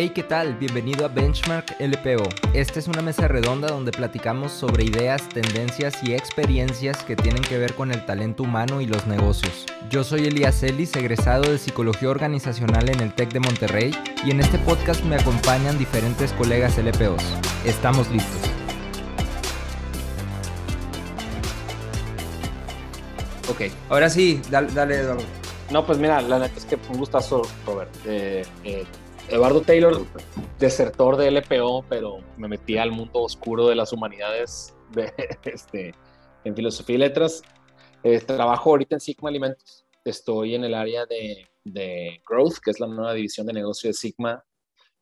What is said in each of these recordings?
Hey, ¿qué tal? Bienvenido a Benchmark LPO. Esta es una mesa redonda donde platicamos sobre ideas, tendencias y experiencias que tienen que ver con el talento humano y los negocios. Yo soy Elías Ellis, egresado de Psicología Organizacional en el TEC de Monterrey y en este podcast me acompañan diferentes colegas LPOs. Estamos listos. Ok, ahora sí, dale, dale Eduardo. No, pues mira, la neta es que fue un gustazo, Robert. Eh, eh, Eduardo Taylor, desertor de LPO, pero me metí al mundo oscuro de las humanidades de, este, en filosofía y letras. Eh, trabajo ahorita en Sigma Alimentos. Estoy en el área de, de, Growth, que es la nueva división de negocio de Sigma,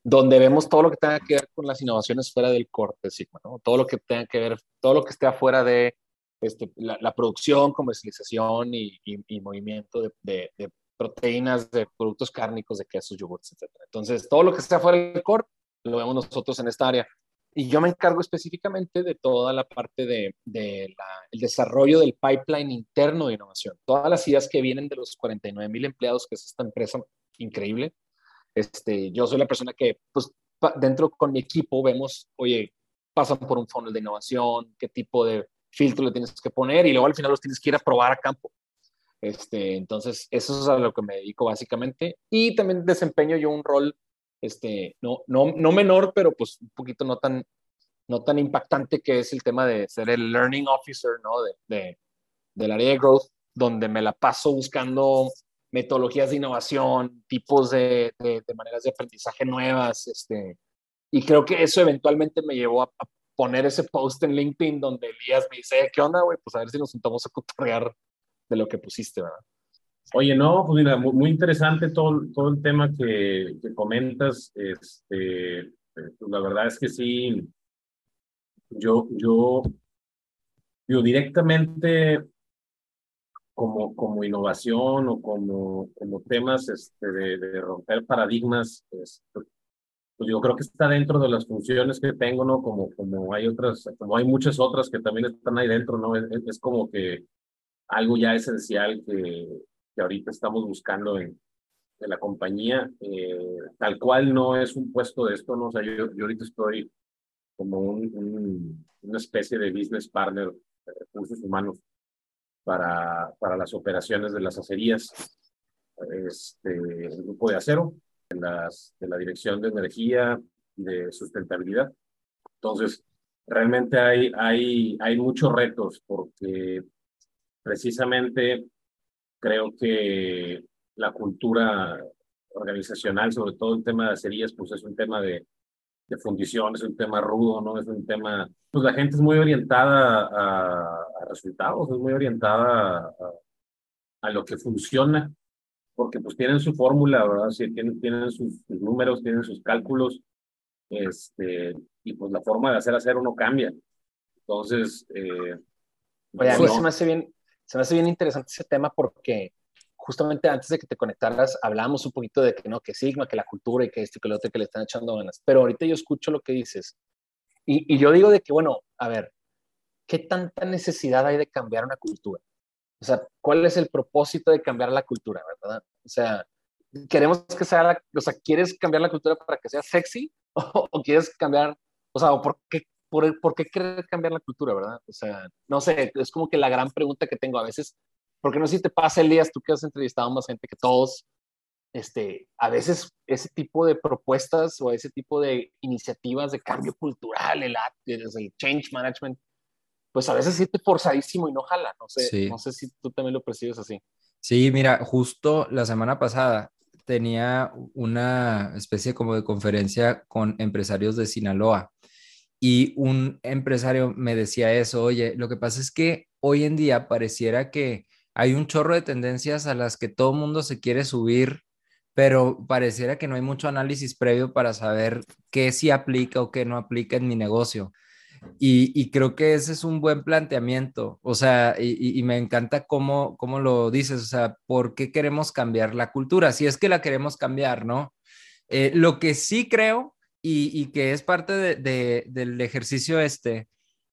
donde vemos todo lo que tenga que ver con las innovaciones fuera del corte de Sigma, ¿no? todo lo que tenga que ver, todo lo que esté afuera de este, la, producción, comercialización y, y, movimiento de, de, de, proteínas de productos cárnicos, de quesos, yogurts, etc. Entonces, todo lo que está fuera del core lo vemos nosotros en esta área. Y yo me encargo específicamente de toda la parte de, de el desarrollo del pipeline interno de innovación. Todas las ideas que vienen de los 49 mil empleados, que es esta empresa increíble. Este, yo soy la persona que, pues, dentro con mi equipo vemos, oye, pasan por un funnel de innovación, qué tipo de filtro le tienes que poner y luego al final los tienes que ir a probar a campo. Este, entonces, eso es a lo que me dedico básicamente. Y también desempeño yo un rol, este, no, no, no menor, pero pues un poquito no tan, no tan impactante que es el tema de ser el learning officer, ¿no? De, de, del área de growth, donde me la paso buscando metodologías de innovación, tipos de, de, maneras de aprendizaje nuevas, este, y creo que eso eventualmente me llevó a, poner ese post en LinkedIn donde Elías me dice, ¿qué onda, güey? Pues a ver si nos juntamos a cotorrear de lo que pusiste, ¿verdad? Oye, no, pues mira, muy, interesante todo, todo el tema que, que comentas. Este, pues la verdad es que sí, yo, yo, yo directamente como, como innovación o como, como temas este, de, de romper paradigmas, este, pues yo creo que está dentro de las funciones que tengo, ¿no? Como, como hay otras, como hay muchas otras que también están ahí dentro, ¿no? es como que algo ya esencial que, que ahorita estamos buscando en, en la compañía. Eh, tal cual no es un puesto de esto, ¿no? O sea, yo, yo ahorita estoy como un, una especie de business partner de recursos humanos para, para las operaciones de las acerías, este, el grupo de acero, en las, de la Dirección de Energía y de Sustentabilidad. Entonces, realmente hay, hay, hay muchos retos porque precisamente creo que la cultura organizacional, sobre todo el tema de acerías, pues es un tema de, de fundición, es un tema rudo, ¿no? Es un tema, pues la gente es muy orientada a, resultados, es muy orientada a, a, lo que funciona, porque pues tienen su fórmula, ¿verdad? Sí, tienen, tienen sus, números, tienen sus cálculos, este, y pues la forma de hacer acero no cambia. Entonces, eh, Oye, a mí se me hace bien, se me hace bien interesante ese tema porque justamente antes de que te conectaras hablábamos un poquito de que no, que Sigma, que la cultura y que esto y que lo otro que le están echando ganas. Pero ahorita yo escucho lo que dices y, y yo digo de que, bueno, a ver, ¿qué tanta necesidad hay de cambiar una cultura? O sea, ¿cuál es el propósito de cambiar la cultura, verdad? O sea, queremos que sea, la, o sea, ¿quieres cambiar la cultura para que sea sexy? ¿O, o quieres cambiar, o sea, o por qué por, por, qué querer cambiar la cultura, verdad? O sea, no sé, es como que la gran pregunta que tengo a veces, porque no sé si te pasa, Elías, tú que has entrevistado a más gente que todos, este, a veces ese tipo de propuestas o ese tipo de iniciativas de cambio cultural, el, el change management, pues a veces siente forzadísimo y no jala, no sé, no sé si tú también lo percibes así. Sí, mira, justo la semana pasada tenía una especie como de conferencia con empresarios de Sinaloa y un empresario me decía eso, oye, lo que pasa es que hoy en día pareciera que hay un chorro de tendencias a las que todo mundo se quiere subir, pero pareciera que no hay mucho análisis previo para saber qué sí aplica o qué no aplica en mi negocio. Y, creo que ese es un buen planteamiento, o sea, y, me encanta cómo, cómo lo dices, o sea, ¿por qué queremos cambiar la cultura? Si es que la queremos cambiar, ¿no? Eh, lo que sí creo y, que es parte del ejercicio este,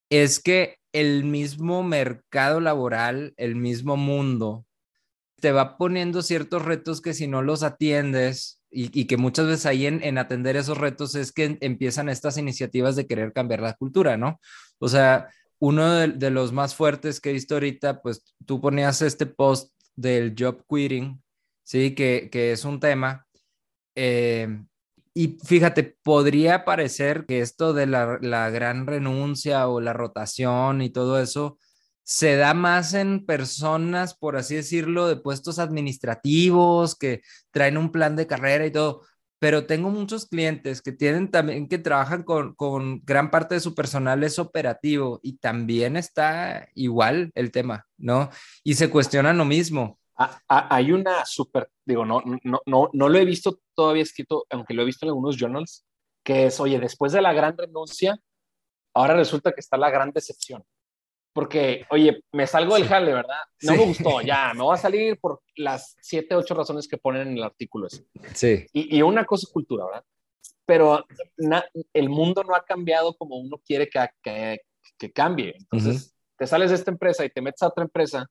es que el mismo mercado laboral, el mismo mundo, te va poniendo ciertos retos que si no los atiendes, y, que muchas veces ahí en, atender esos retos es que empiezan estas iniciativas de querer cambiar la cultura, ¿no? O sea, uno de, los más fuertes que he visto ahorita, pues tú ponías este post del job quitting, ¿sí? Que, es un tema. Eh, y fíjate, podría parecer que esto de la, la gran renuncia o la rotación y todo eso, se da más en personas, por así decirlo, de puestos administrativos que traen un plan de carrera y todo, pero tengo muchos clientes que tienen también, que trabajan con, con gran parte de su personal es operativo y también está igual el tema, ¿no? Y se cuestionan lo mismo. Hay una súper, digo, no, no, no, no lo he visto todavía escrito, aunque lo he visto en algunos journals, que es, oye, después de la gran renuncia, ahora resulta que está la gran decepción porque, oye, me salgo del jale, ¿verdad? No me gustó, ya, me voy a salir por las siete, ocho razones que ponen en el artículo ese. Sí. Y, una cosa es cultura, ¿verdad? Pero el mundo no ha cambiado como uno quiere que, que, que cambie. Entonces, te sales de esta empresa y te metes a otra empresa,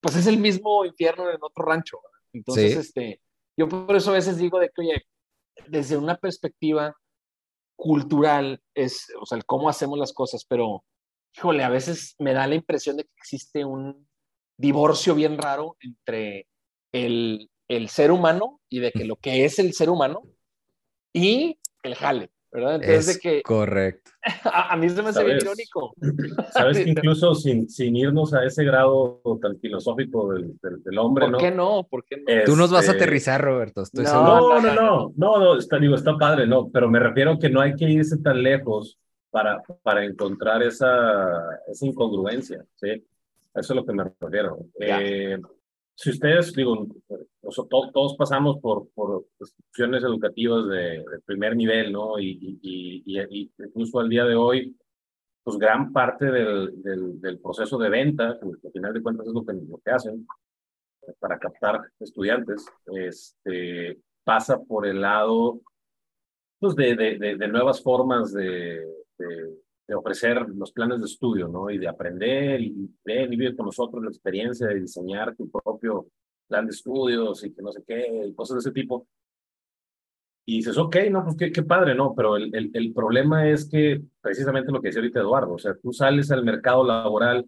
pues es el mismo infierno en otro rancho. Entonces, este, yo por eso a veces digo de que, oye, desde una perspectiva cultural, es, o sea, el cómo hacemos las cosas, pero híjole, a veces me da la impresión de que existe un divorcio bien raro entre el, el ser humano y de que lo que es el ser humano y el jale. ¿Verdad? Entonces, es que, correcto. A, mí se me hace bien irónico. Sabes que incluso sin, sin, irnos a ese grado tan filosófico del, del, hombre, ¿por qué no? ¿Por qué no? Tú nos vas a este, aterrizar, Roberto. Estoy no, no, no, no, no, no, está, digo, está padre, no, pero me refiero que no hay que irse tan lejos para, para encontrar esa, esa incongruencia, ¿sí? Eso es lo que me refiero. Eh, si ustedes, digo, todos pasamos por, por instituciones educativas de, primer nivel, ¿no? Y, y, y, incluso al día de hoy, pues gran parte del, del, del proceso de venta, que al final de cuentas es lo que, lo que hacen, para captar estudiantes, este, pasa por el lado pues, de, de, de nuevas formas de, de, ofrecer los planes de estudio, ¿no? Y de aprender y ven y vive con nosotros la experiencia de diseñar tu propio plan de estudios y que no sé qué, y cosas de ese tipo. Y dices, ok, no, pues qué, qué padre, ¿no? Pero el, el, el, problema es que, precisamente lo que decía ahorita Eduardo, o sea, tú sales al mercado laboral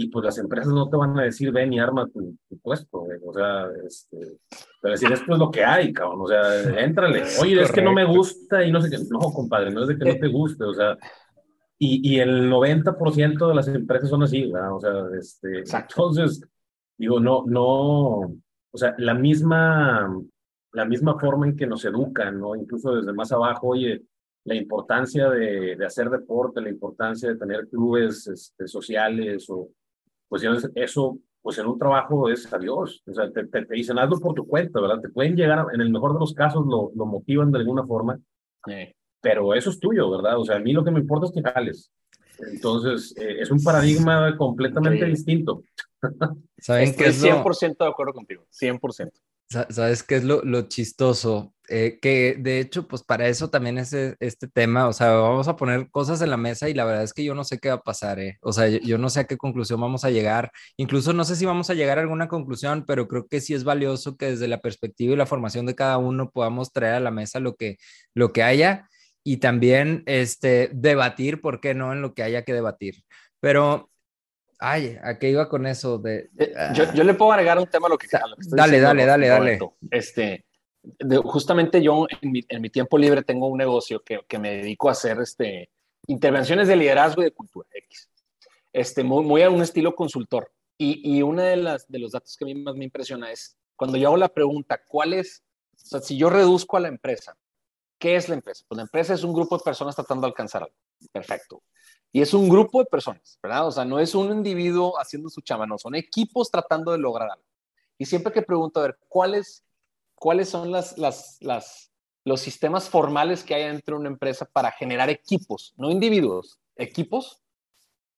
y pues las empresas no te van a decir, ven y arma tu, puesto, o sea, este, pero decir, esto es lo que hay, cabrón, o sea, éntrale, oye, es que no me gusta y no sé qué, no, compadre, no es de que no te guste, o sea, y, y el 90% de las empresas son así, ¿verdad? O sea, este, entonces, digo, no, no, o sea, la misma, la misma forma en que nos educan, ¿no? Incluso desde más abajo, oye, la importancia de, de hacer deporte, la importancia de tener clubes este, sociales o pues eso, pues en un trabajo es adiós. O sea, te, te, dicen hazlo por tu cuenta, ¿verdad? Te pueden llegar, en el mejor de los casos, lo, lo motivan de alguna forma, pero eso es tuyo, ¿verdad? O sea, a mí lo que me importa es que jales. Entonces, eh, es un paradigma completamente distinto. ¿Saben Estoy es 100% de acuerdo contigo, 100%. ¿Sabes qué es lo, lo chistoso? Eh, que de hecho, pues para eso también es e, este tema, o sea, vamos a poner cosas en la mesa y la verdad es que yo no sé qué va a pasar, ¿eh? O sea, yo, no sé a qué conclusión vamos a llegar, incluso no sé si vamos a llegar a alguna conclusión, pero creo que sí es valioso que desde la perspectiva y la formación de cada uno podamos traer a la mesa lo que, lo que haya y también este, debatir, ¿por qué no? En lo que haya que debatir. Pero Ay, ¿a qué iba con eso? De, eh, yo, yo, le puedo agregar un tema a lo que, Dale, dale, dale, dale. Este, justamente yo en mi, en mi, tiempo libre tengo un negocio que, que, me dedico a hacer este, intervenciones de liderazgo y de cultura X. Este, muy, muy a un estilo consultor. Y, y uno de, las, de los datos que a mí más me impresiona es cuando yo hago la pregunta, ¿cuál es? O sea, si yo reduzco a la empresa, ¿qué es la empresa? Pues la empresa es un grupo de personas tratando de alcanzar algo. Perfecto. Y es un grupo de personas, ¿verdad? O sea, no es un individuo haciendo su chama, no, son equipos tratando de lograr algo. Y siempre que pregunto, a ver, ¿cuáles, cuáles son las, las, las, los sistemas formales que hay dentro de una empresa para generar equipos, no individuos, equipos?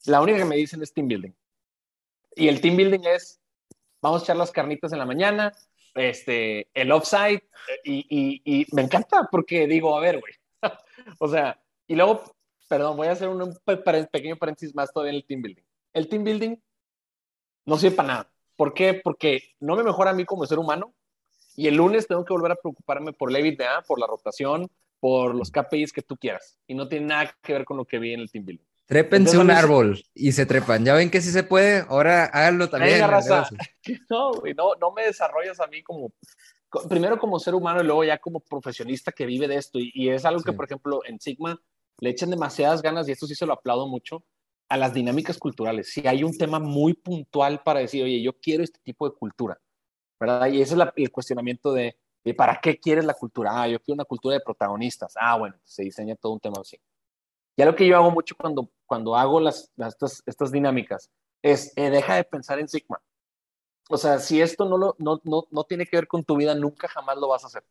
La única que me dicen es team building. Y el team building es, vamos a echar las carnitas en la mañana, este, el offside, y, y, y me encanta porque digo, a ver, güey, o sea, y luego perdón, voy a hacer un, pequeño paréntesis más todavía en el team building. El team building no sirve para nada. ¿Por qué? Porque no me mejora a mí como ser humano Y el lunes tengo que volver a preocuparme por EBITDA, por la rotación, por los KPIs que tú quieras. Y no tiene nada que ver con lo que vi en el team building. Trépense un árbol y se trepan. Ya ven que sí se puede. Ahora háganlo también. No, no, no me desarrollas a mí como, primero como ser humano y luego ya como profesionista que vive de esto. Y, es algo que, por ejemplo, en Sigma le echan demasiadas ganas, y esto sí se lo aplaudo mucho, a las dinámicas culturales. Si hay un tema muy puntual para decir, oye, yo quiero este tipo de cultura, ¿verdad? Y ese es el cuestionamiento de, ¿para qué quieres la cultura? Ah, yo quiero una cultura de protagonistas. Ah, bueno, se diseña todo un tema así. Ya lo que yo hago mucho cuando, cuando hago las, estas, estas dinámicas es, eh, deja de pensar en Sigma. O sea, si esto no, lo, no, no, no tiene que ver con tu vida, nunca jamás lo vas a hacer.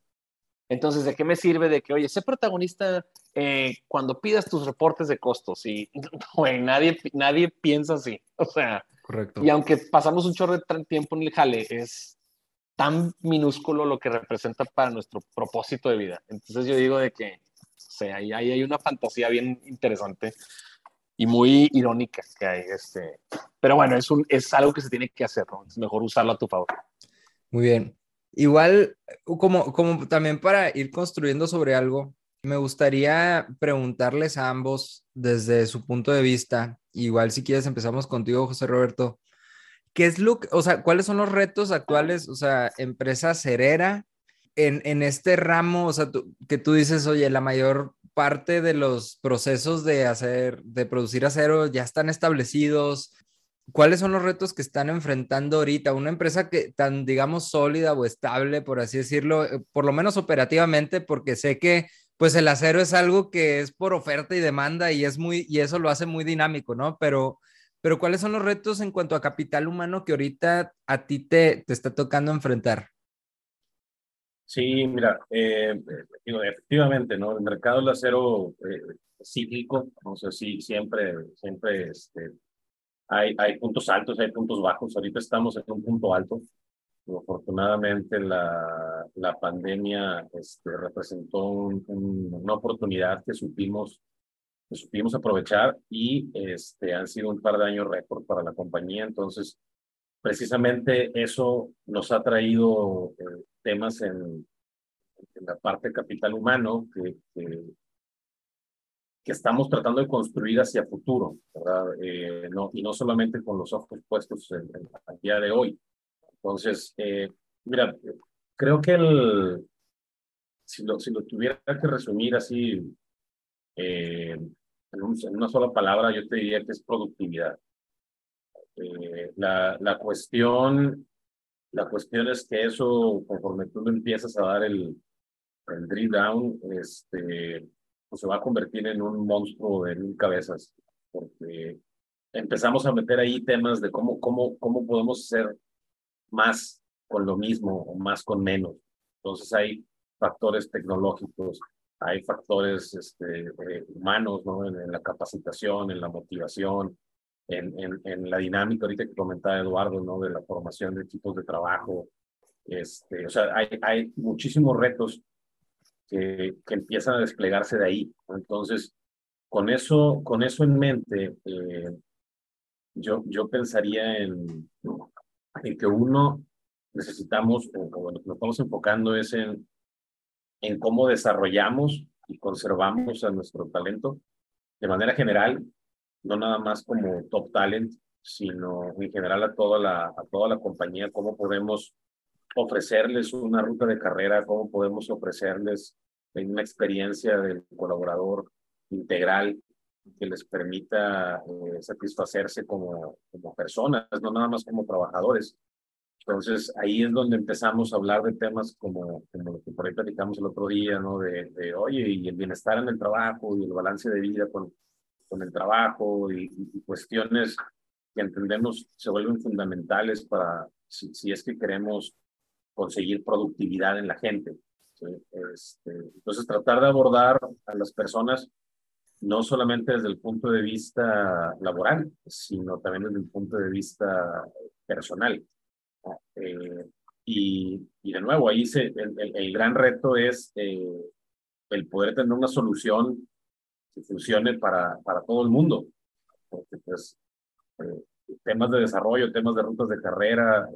Entonces, ¿de qué me sirve de que, oye, sé protagonista eh, cuando pidas tus reportes de costos? Y, güey, nadie, nadie piensa así. O sea, Correcto. y aunque pasamos un chorro de tiempo en el jale, es tan minúsculo lo que representa para nuestro propósito de vida. Entonces yo digo de que, o sea, ahí, hay una fantasía bien interesante y muy irónica que hay. Este, pero bueno, es, un, es algo que se tiene que hacer. Es mejor usarlo a tu favor. Muy bien. Igual, como, como también para ir construyendo sobre algo, me gustaría preguntarles a ambos desde su punto de vista, igual si quieres empezamos contigo, José Roberto, ¿qué es lo, o sea, cuáles son los retos actuales, o sea, empresa cerera en, este ramo, o sea, que tú dices, oye, la mayor parte de los procesos de hacer, de producir acero ya están establecidos. ¿Cuáles son los retos que están enfrentando ahorita? Una empresa que tan, digamos, sólida o estable, por así decirlo, eh, por lo menos operativamente, porque sé que pues el acero es algo que es por oferta y demanda y es muy, y eso lo hace muy dinámico, ¿no? Pero, pero ¿cuáles son los retos en cuanto a capital humano que ahorita a ti te, te está tocando enfrentar? Sí, mira, eh, efectivamente, ¿no? El mercado del acero eh, cíclico, no sé si siempre, siempre este, hay, hay puntos altos, hay puntos bajos. Ahorita estamos en un punto alto. Afortunadamente la, la pandemia este, representó una oportunidad que supimos, que supimos aprovechar y este, han sido un par de años récord para la compañía. Entonces, precisamente eso nos ha traído eh, temas en, en, la parte capital humano que, que, que, estamos tratando de construir hacia futuro, ¿verdad? Eh, no, y no solamente con los ojos puestos en, en, día de hoy. Entonces, eh, mira, creo que el, si, lo, si lo tuviera que resumir así eh, en, un, en, una sola palabra, yo te diría que es productividad. Eh, la, la, cuestión, la cuestión es que eso, conforme tú empiezas a dar el, el drill down, este, pues se va a convertir en un monstruo de mil cabezas, porque empezamos a meter ahí temas de cómo, cómo, cómo podemos hacer más con lo mismo o más con menos. Entonces hay factores tecnológicos, hay factores este, eh, humanos, ¿no? En, en, la capacitación, en la motivación, en, en, en, la dinámica ahorita que comentaba Eduardo, ¿no? De la formación de equipos de trabajo. Este, o sea, hay, hay muchísimos retos que, que empiezan a desplegarse de ahí. Entonces, con eso, con eso en mente, eh, yo, yo pensaría en, en que uno necesitamos, o, lo que nos estamos enfocando es en, en cómo desarrollamos y conservamos a nuestro talento de manera general, no nada más como top talent, sino en general a toda la, a toda la compañía, cómo podemos ofrecerles una ruta de carrera, cómo podemos ofrecerles una experiencia del colaborador integral que les permita eh, satisfacerse como, como personas, no nada más como trabajadores. Entonces ahí es donde empezamos a hablar de temas como, como lo que por ahí platicamos el otro día, ¿no? De, de, oye, y el bienestar en el trabajo y el balance de vida con, con el trabajo y, y cuestiones que entendemos se vuelven fundamentales para si, si es que queremos conseguir productividad en la gente. ¿sí? Este, entonces tratar de abordar a las personas no solamente desde el punto de vista laboral, sino también desde el punto de vista personal. Eh, y, y, de nuevo, ahí se, el, el, el gran reto es eh, el poder tener una solución que funcione para, para todo el mundo. Porque pues eh, temas de desarrollo, temas de rutas de carrera,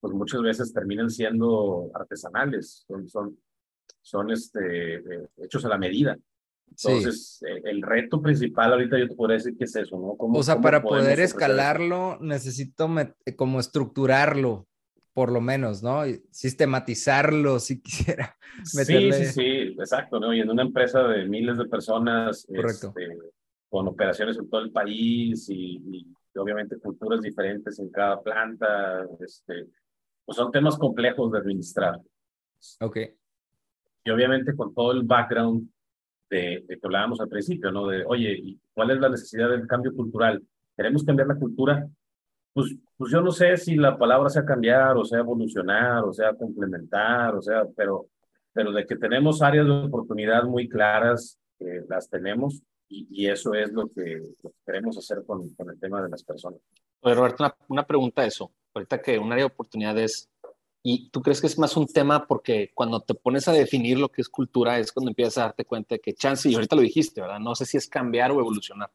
pues muchas veces terminan siendo artesanales, son, son, son este, eh, hechos a la medida. Entonces, eh, el reto principal ahorita yo te podría decir que es eso, ¿no? o sea, para poder escalarlo, necesito como estructurarlo, por lo menos, ¿no? Sistematizarlo, si quisiera. Sí, sí, sí, exacto, ¿no? Y en una empresa de miles de personas, Correcto. Este, con operaciones en todo el país y, obviamente culturas diferentes en cada planta, este, pues son temas complejos de administrar. Ok. Y obviamente con todo el background de, que hablábamos al principio, ¿no? De, oye, ¿cuál es la necesidad del cambio cultural? ¿Queremos cambiar la cultura? Pues, pues yo no sé si la palabra sea cambiar, o sea evolucionar, o sea complementar, o sea, pero, pero de que tenemos áreas de oportunidad muy claras, eh, las tenemos, y, eso es lo que, queremos hacer con, con, el tema de las personas. Oye, Roberto, una, una pregunta a eso. Ahorita que un área de oportunidad es, ¿y tú crees que es más un tema porque cuando te pones a definir lo que es cultura es cuando empiezas a darte cuenta de que chance, y ahorita lo dijiste, ¿verdad? No sé si es cambiar o evolucionar,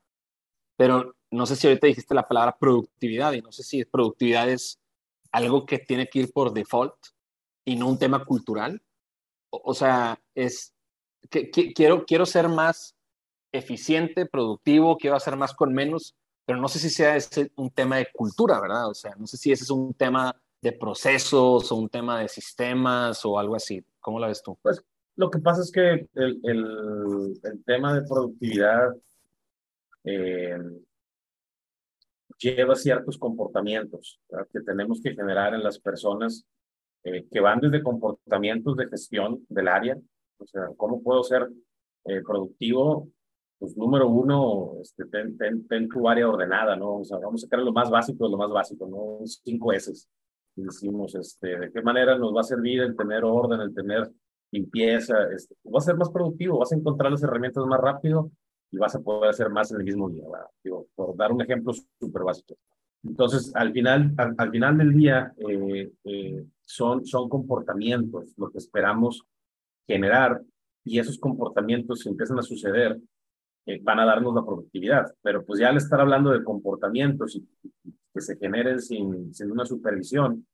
pero no sé si ahorita dijiste la palabra productividad y no sé si productividad es algo que tiene que ir por default y no un tema cultural. O, sea, es que, quiero, quiero ser más eficiente, productivo, quiero hacer más con menos, pero no sé si sea ese un tema de cultura, ¿verdad? O sea, no sé si ese es un tema de procesos o un tema de sistemas o algo así. ¿Cómo la ves tú? Pues lo que pasa es que el, el, el tema de productividad eh, lleva ciertos comportamientos que tenemos que generar en las personas eh, que van desde comportamientos de gestión del área, o sea, ¿cómo puedo ser eh, productivo pues número uno, este, ten, ten, tu área ordenada, ¿no? O sea, vamos a sacar lo más básico de lo más básico, ¿no? Cinco S. Decimos, este, ¿de qué manera nos va a servir el tener orden, el tener limpieza? Este, vas a ser más productivo, vas a encontrar las herramientas más rápido y vas a poder hacer más en el mismo día. Digo, por dar un ejemplo súper básico. Entonces, al final, al, final del día, eh, eh, son, son comportamientos lo que esperamos generar y esos comportamientos empiezan a suceder van a darnos la productividad. Pero pues ya al estar hablando de comportamientos y, que se generen sin, sin, una supervisión,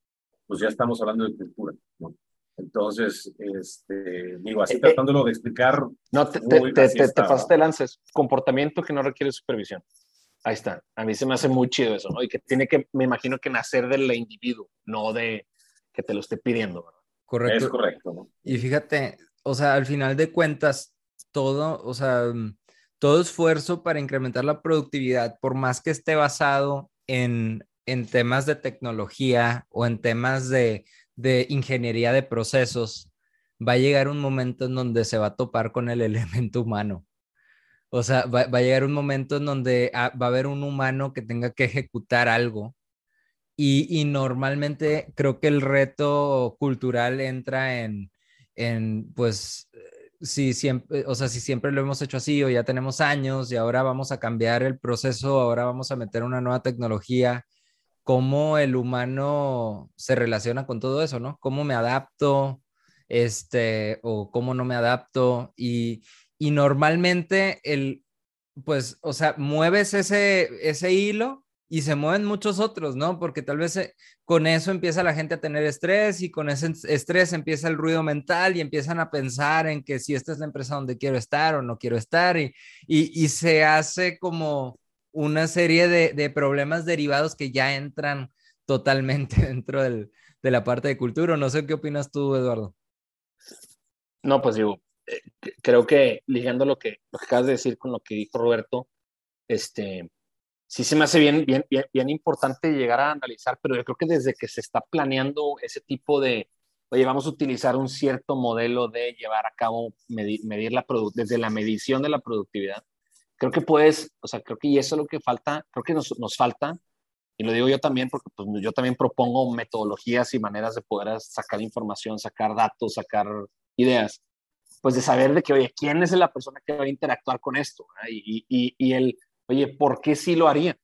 pues ya estamos hablando de cultura. ¿no? Entonces, este, digo, así eh, eh, tratándolo de explicar. No, te, te, te, te, pasaste lances. Comportamiento que no requiere supervisión. Ahí está. A mí se me hace muy chido eso, ¿no? Y que tiene que, me imagino que nacer del individuo, no de que te lo esté pidiendo. Correcto. Es correcto, ¿no? Y fíjate, o sea, al final de cuentas, todo, o sea, todo esfuerzo para incrementar la productividad, por más que esté basado en, en temas de tecnología o en temas de, de ingeniería de procesos, va a llegar un momento en donde se va a topar con el elemento humano. O sea, va, va a llegar un momento en donde ah, va a haber un humano que tenga que ejecutar algo. Y, y normalmente creo que el reto cultural entra en, en pues, si siempre, o sea, si siempre lo hemos hecho así o ya tenemos años y ahora vamos a cambiar el proceso, ahora vamos a meter una nueva tecnología, cómo el humano se relaciona con todo eso, ¿no? ¿Cómo me adapto? Este, o cómo no me adapto. Y, y normalmente el, pues, o sea, mueves ese, ese hilo y se mueven muchos otros, ¿no? Porque tal vez eh, con eso empieza la gente a tener estrés y con ese estrés empieza el ruido mental y empiezan a pensar en que si esta es la empresa donde quiero estar o no quiero estar y, y, se hace como una serie de, de, problemas derivados que ya entran totalmente dentro del, de la parte de cultura. No sé qué opinas tú, Eduardo. No, pues digo, eh, creo que ligando lo que, lo que acabas de decir con lo que dijo Roberto, este, sí se me hace bien, bien, bien, importante llegar a analizar, pero yo creo que desde que se está planeando ese tipo de, oye, vamos a utilizar un cierto modelo de llevar a cabo, medir, medir la desde la medición de la productividad, creo que puedes, o sea, creo que y eso es lo que falta, creo que nos, nos falta, y lo digo yo también porque pues, yo también propongo metodologías y maneras de poder sacar información, sacar datos, sacar ideas, pues de saber de que, oye, ¿quién es la persona que va a interactuar con esto? Y, y, y el oye, ¿por qué sí lo haría?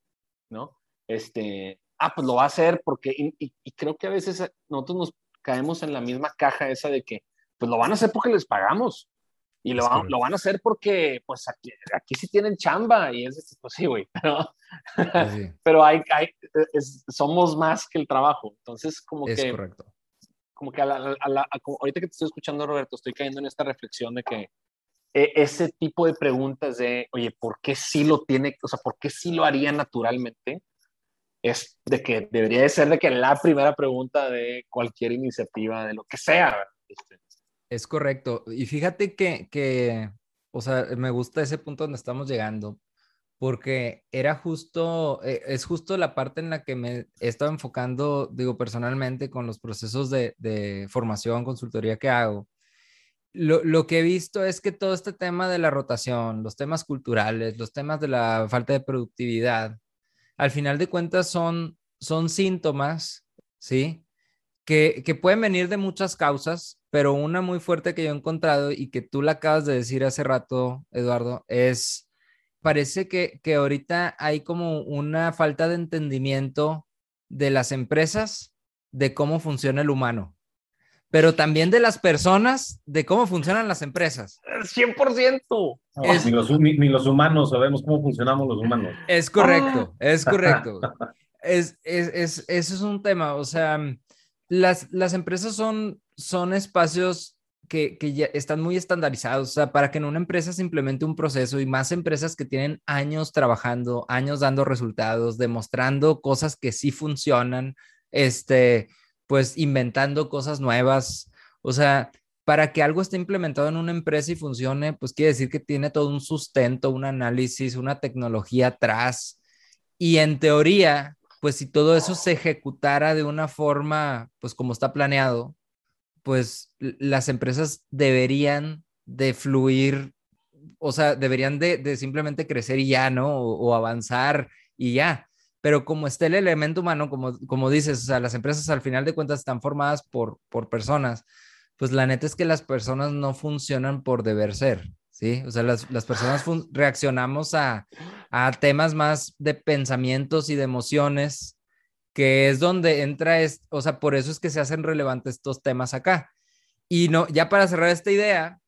¿No? Este, ah, pues lo va a hacer porque, y, creo que a veces nosotros nos caemos en la misma caja esa de que, pues lo van a hacer porque les pagamos. Y lo, lo, van a hacer porque, pues, aquí, aquí sí tienen chamba. Y es, pues sí, güey, pero, pues pero hay, hay somos más que el trabajo. Entonces, como es que... correcto. Como que a la, ahorita que te estoy escuchando, Roberto, estoy cayendo en esta reflexión de que e, ese tipo de preguntas de, oye, ¿por qué sí lo tiene, o sea, por qué sí lo haría naturalmente? Es de que debería de ser de que la primera pregunta de cualquier iniciativa, de lo que sea. Este, es correcto. Y fíjate que, que, o sea, me gusta ese punto donde estamos llegando, porque era justo, eh, es justo la parte en la que me he estado enfocando, digo, personalmente con los procesos de, de formación, consultoría que hago. Lo, lo, que he visto es que todo este tema de la rotación, los temas culturales, los temas de la falta de productividad, al final de cuentas son, son síntomas, ¿sí? Que, que pueden venir de muchas causas, pero una muy fuerte que yo he encontrado y que tú la acabas de decir hace rato, Eduardo, es, parece que, que ahorita hay como una falta de entendimiento de las empresas de cómo funciona el humano, pero también de las personas de cómo funcionan las empresas. 100%. ni, los, ni, los, humanos sabemos cómo funcionamos los humanos. Es correcto, es correcto. es, es, es, eso es un tema, o sea, las, las empresas son, son espacios que, que, ya están muy estandarizados, o sea, para que en una empresa se implemente un proceso y más empresas que tienen años trabajando, años dando resultados, demostrando cosas que sí funcionan, este, pues inventando cosas nuevas, o sea, para que algo esté implementado en una empresa y funcione, pues quiere decir que tiene todo un sustento, un análisis, una tecnología atrás. Y en teoría, pues si todo eso se ejecutara de una forma, pues como está planeado, pues las empresas deberían de fluir, o sea, deberían de, simplemente crecer y ya, ¿no? O, avanzar y ya. Pero como está el elemento humano, como, como dices, o sea, las empresas al final de cuentas están formadas por, por personas, pues la neta es que las personas no funcionan por deber ser. ¿sí? O sea, las, personas reaccionamos a, temas más de pensamientos y de emociones, que es donde entra, es, o sea, por eso es que se hacen relevantes estos temas acá. Y no, ya para cerrar esta idea,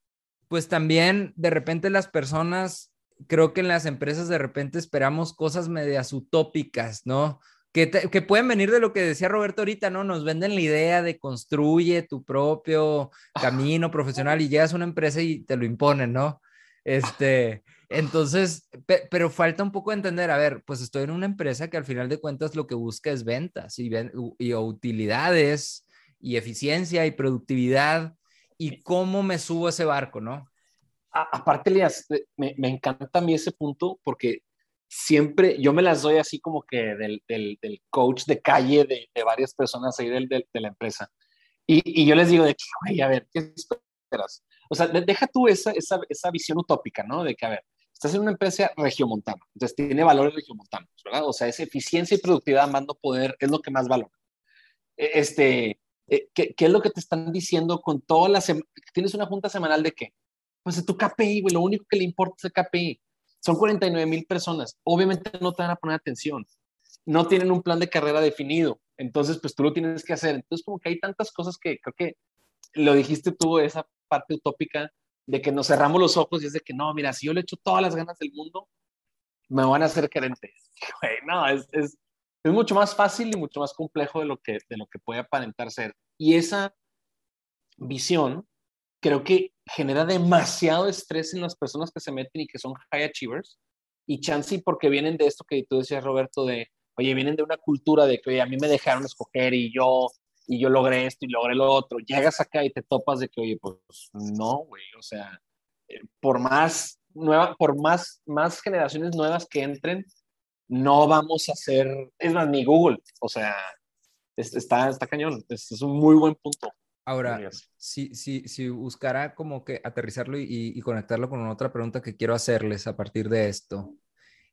pues también de repente las personas, creo que en las empresas de repente esperamos cosas medias utópicas, ¿no? Que, que, pueden venir de lo que decía Roberto ahorita, ¿no? Nos venden la idea de construye tu propio camino profesional y llegas a una empresa y te lo imponen, ¿no? Este, entonces, pero falta un poco entender, a ver, pues estoy en una empresa que al final de cuentas lo que busca es ventas y, y utilidades y eficiencia y productividad y cómo me subo a ese barco, ¿no? aparte, Elias, me, me, encanta a mí ese punto porque siempre yo me las doy así como que del, del, del coach de calle de, de, varias personas ahí del, de la empresa. Y, y, yo les digo de que, güey, a ver, ¿qué esperas? O sea, deja tú esa, esa, esa visión utópica, ¿no? De que, a ver, estás en una empresa regiomontana, entonces tiene valores regiomontanos, ¿verdad? O sea, esa eficiencia y productividad, mando poder, es lo que más valora. E, este, e, ¿qué, ¿qué, es lo que te están diciendo con todas las... ¿Tienes una junta semanal de qué? Pues de tu KPI, güey, lo único que le importa es el KPI. Son 49 mil personas, obviamente no te van a poner atención, no tienen un plan de carrera definido, entonces pues tú lo tienes que hacer. Entonces como que hay tantas cosas que creo que lo dijiste tú, esa parte utópica de que nos cerramos los ojos y es de que no, mira, si yo le echo todas las ganas del mundo, me van a hacer gerente. no, es, es, es, mucho más fácil y mucho más complejo de lo, que, de lo que puede aparentar ser. Y esa visión creo que genera demasiado estrés en las personas que se meten y que son high achievers. Y chance porque vienen de esto que tú decías, Roberto, de, oye, vienen de una cultura de que, a mí me dejaron escoger y yo y yo logré esto y logré lo otro. Llegas acá y te topas de que, oye, pues no, güey, o sea, eh, por más nueva, por más, más generaciones nuevas que entren, no vamos a hacer, es más, ni Google, o sea, está, está cañón, es, es un muy buen punto. Ahora, si, si, si buscara como que aterrizarlo y, y, conectarlo con otra pregunta que quiero hacerles a partir de esto,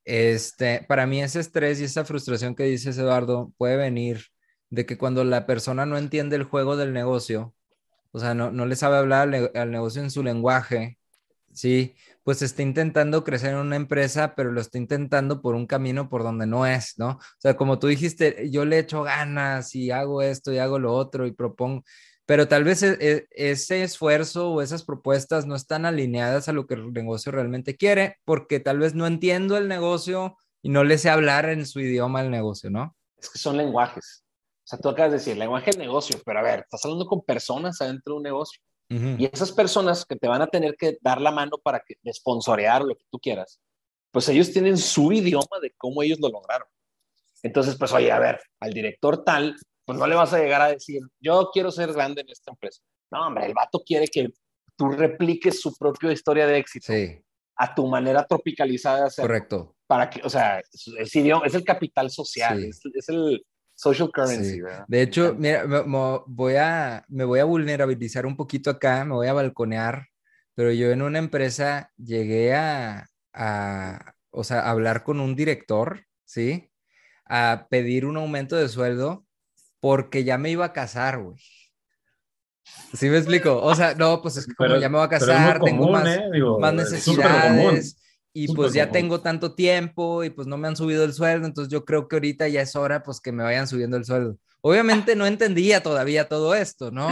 este, para mí ese estrés y esa frustración que dices, Eduardo, puede venir de que cuando la persona no entiende el juego del negocio, o sea, no, no le sabe hablar al, negocio en su lenguaje, sí, pues está intentando crecer en una empresa, pero lo está intentando por un camino por donde no es, ¿no? O sea, como tú dijiste, yo le echo ganas y hago esto y hago lo otro y propongo, pero tal vez e, e, ese esfuerzo o esas propuestas no están alineadas a lo que el negocio realmente quiere, porque tal vez no entiendo el negocio y no le sé hablar en su idioma el negocio, ¿no? Es que son lenguajes. O sea, tú acabas de decir lenguaje del negocio, pero a ver, estás hablando con personas adentro de un negocio. Y esas personas que te van a tener que dar la mano para que sponsorear lo que tú quieras, pues ellos tienen su idioma de cómo ellos lo lograron. Entonces, pues oye, a ver, al director tal, pues no le vas a llegar a decir, yo quiero ser grande en esta empresa. No, hombre, el vato quiere que tú repliques su propia historia de éxito a tu manera tropicalizada de. Correcto. Para que, o sea, es, es el capital social, es, el social currency. De hecho, mira, me, voy a, me voy a vulnerabilizar un poquito acá, me voy a balconear, pero yo en una empresa llegué a, a o sea, a hablar con un director, ¿sí? A pedir un aumento de sueldo porque ya me iba a casar, güey. ¿Sí me explico? O sea, no, pues es que como ya me voy a casar, tengo más, ¿eh? más necesidades y pues ya tengo tanto tiempo y pues no me han subido el sueldo, entonces yo creo que ahorita ya es hora pues que me vayan subiendo el sueldo. Obviamente no entendía todavía todo esto, ¿no?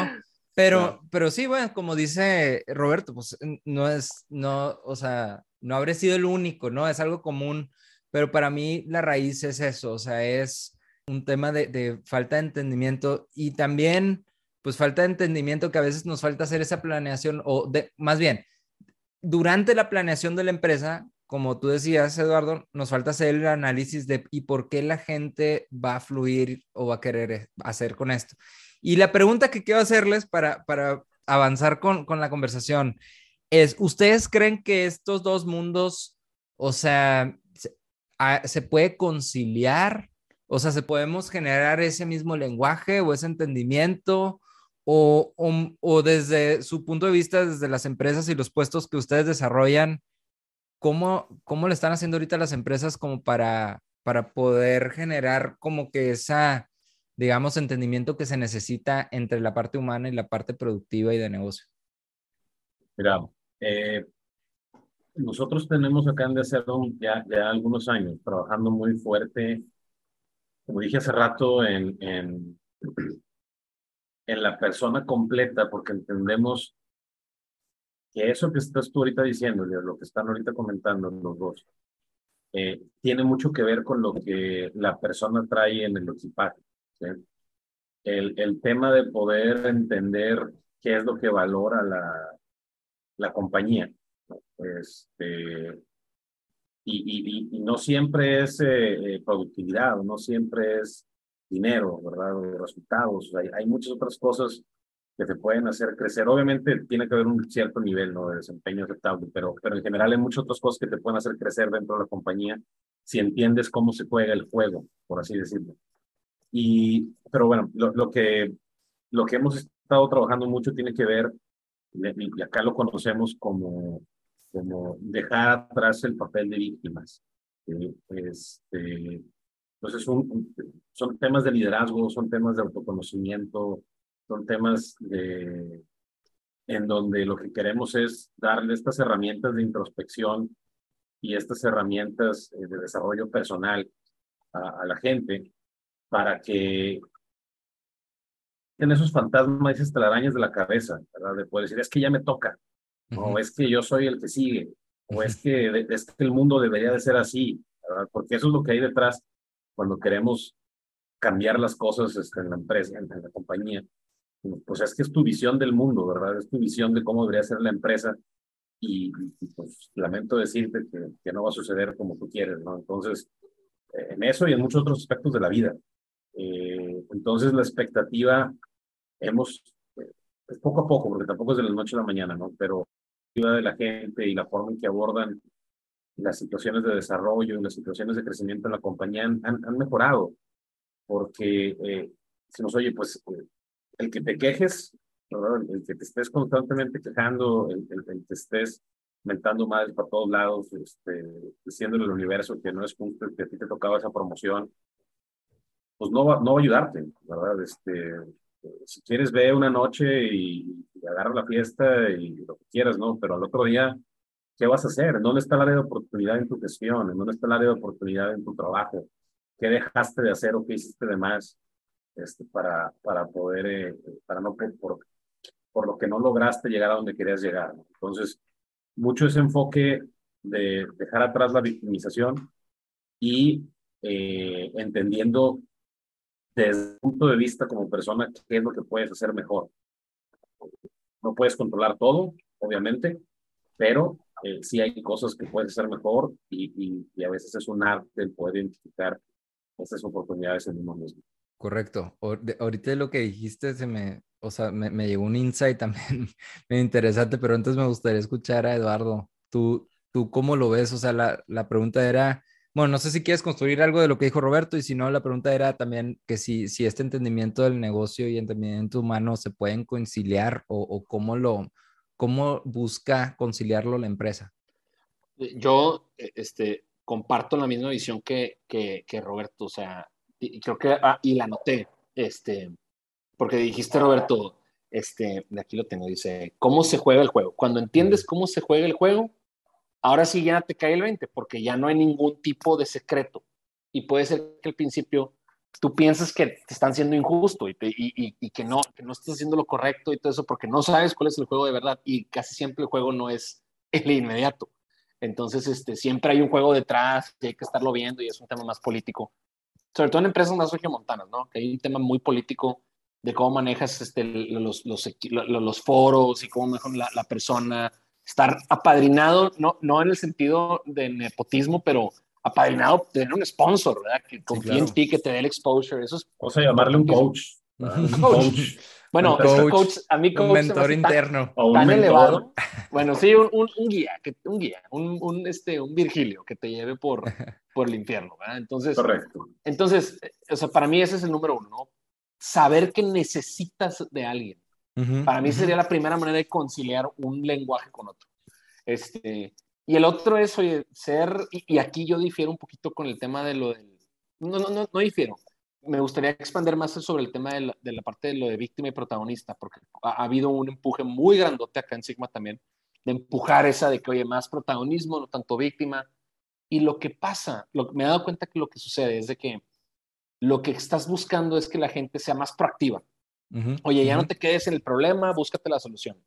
Pero, pero sí, bueno, como dice Roberto, pues no es, no, o sea, no habré sido el único, ¿no? Es algo común, pero para mí la raíz es eso, o sea, es un tema de, falta de entendimiento y también, pues falta de entendimiento que a veces nos falta hacer esa planeación o de, más bien, durante la planeación de la empresa, como tú decías, Eduardo, nos falta hacer el análisis de y por qué la gente va a fluir o va a querer hacer con esto. Y la pregunta que quiero hacerles para, para avanzar con, con la conversación es, ¿ustedes creen que estos dos mundos, o sea, se, se puede conciliar o sea, ¿se podemos generar ese mismo lenguaje o ese entendimiento? O, o, desde su punto de vista, desde las empresas y los puestos que ustedes desarrollan, ¿cómo, cómo le están haciendo ahorita las empresas como para, para poder generar como que esa, digamos, entendimiento que se necesita entre la parte humana y la parte productiva y de negocio? Mira, eh, nosotros tenemos acá en de ya, ya algunos años trabajando muy fuerte como dije hace rato, en, en, en la persona completa, porque entendemos que eso que estás tú ahorita diciendo, lo que están ahorita comentando los dos, eh, tiene mucho que ver con lo que la persona trae en el equipaje. El, el tema de poder entender qué es lo que valora la, la compañía. Este, y, y, no siempre es eh, eh, productividad, no siempre es dinero, ¿verdad? O resultados. Hay, hay, muchas otras cosas que te pueden hacer crecer. Obviamente tiene que haber un cierto nivel ¿no? de desempeño aceptable, pero, pero en general hay muchas otras cosas que te pueden hacer crecer dentro de la compañía si entiendes cómo se juega el juego, por así decirlo. Y, pero bueno, lo, lo que, lo que hemos estado trabajando mucho tiene que ver, y acá lo conocemos como como dejar atrás el papel de víctimas. este, entonces son, son temas de liderazgo, son temas de autoconocimiento, son temas de, en donde lo que queremos es darle estas herramientas de introspección y estas herramientas eh, de desarrollo personal a, la gente para que en esos fantasmas, esas telarañas de la cabeza, ¿verdad? De poder decir, es que ya me toca, o es que yo soy el que sigue, o es que, es que el mundo debería de ser así, porque eso es lo que hay detrás cuando queremos cambiar las cosas este, en la empresa, en, la compañía. Pues es que es tu visión del mundo, ¿verdad? Es tu visión de cómo debería ser la empresa y, pues lamento decirte que, que, no va a suceder como tú quieres, ¿no? Entonces, en eso y en muchos otros aspectos de la vida. Eh, entonces, la expectativa, hemos, eh, poco a poco, porque tampoco es de la noche a la mañana, ¿no? Pero de la gente y la forma en que abordan las situaciones de desarrollo y las situaciones de crecimiento en la compañía han, han mejorado. Porque eh, se nos oye, pues eh, el que te quejes, el que te estés constantemente quejando, el, el, que estés mentando madres para todos lados, este, diciéndole al universo que no es justo que a ti te tocaba esa promoción, pues no va, no va a ayudarte, ¿verdad? Este, si quieres ve una noche y, agarra la fiesta y lo que quieras, ¿no? Pero al otro día, ¿qué vas a hacer? ¿Dónde está el área de oportunidad en tu gestión? ¿Dónde está el área de oportunidad en tu trabajo? ¿Qué dejaste de hacer o qué hiciste de más? Este, para, para poder, eh, para no, por, por lo que no lograste llegar a donde querías llegar. Entonces, mucho ese enfoque de dejar atrás la victimización y eh, entendiendo desde el punto de vista como persona qué es lo que puedes hacer mejor. No puedes controlar todo, obviamente, pero eh, sí hay cosas que puedes hacer mejor y, y, a veces es un arte el poder identificar esas oportunidades en uno mismo. Correcto. ahorita lo que dijiste se me, o sea, me, llegó un insight también muy interesante, pero antes me gustaría escuchar a Eduardo. ¿Tú, tú cómo lo ves? O sea, la, la pregunta era, bueno, no sé si quieres construir algo de lo que dijo Roberto y si no, la pregunta era también que si, si este entendimiento del negocio y entendimiento humano se pueden conciliar o, cómo lo, cómo busca conciliarlo la empresa. Yo, e, este, comparto la misma visión que, que, que Roberto, o sea, y creo que, ah, y la noté, este, porque dijiste, Roberto, este, de aquí lo tengo, dice, ¿cómo se juega el juego? Cuando entiendes cómo se juega el juego, ahora sí ya te cae el 20, porque ya no hay ningún tipo de secreto. Y puede ser que al principio tú piensas que te están siendo injusto y, y, y, que, no, que no estás haciendo lo correcto y todo eso, porque no sabes cuál es el juego de verdad. Y casi siempre el juego no es el inmediato. Entonces, este, siempre hay un juego detrás y hay que estarlo viendo y es un tema más político. Sobre todo en empresas más regiomontanas, ¿no? Que hay un tema muy político de cómo manejas este, los, los, los, foros y cómo mejor la, la, persona. Estar apadrinado, no, no en el sentido de nepotismo, pero apadrinado, tener un sponsor, ¿verdad? Que confíe en ti, que te dé el exposure. Eso es. O sea, llamarle un coach. Un coach. Bueno, coach, coach, a mí coach un mentor interno. Tan, tan elevado. Bueno, sí, un, un, un, guía, que, un guía, un, un, este, un Virgilio que te lleve por, por el infierno, ¿verdad? Entonces, Correcto. Entonces, o sea, para mí ese es el número uno, ¿no? saber que necesitas de alguien. Para mí sería la primera manera de conciliar un lenguaje con otro. Este, y el otro es, oye, ser, y, aquí yo difiero un poquito con el tema de lo del, no, no, no, no difiero. Me gustaría expandir más sobre el tema de la, de la, parte de lo de víctima y protagonista, porque ha, ha, habido un empuje muy grandote acá en Sigma también, de empujar esa de que, oye, más protagonismo, no tanto víctima. Y lo que pasa, lo, me he dado cuenta que lo que sucede es de que lo que estás buscando es que la gente sea más proactiva. Oye, ya no te quedes en el problema, búscate la solución.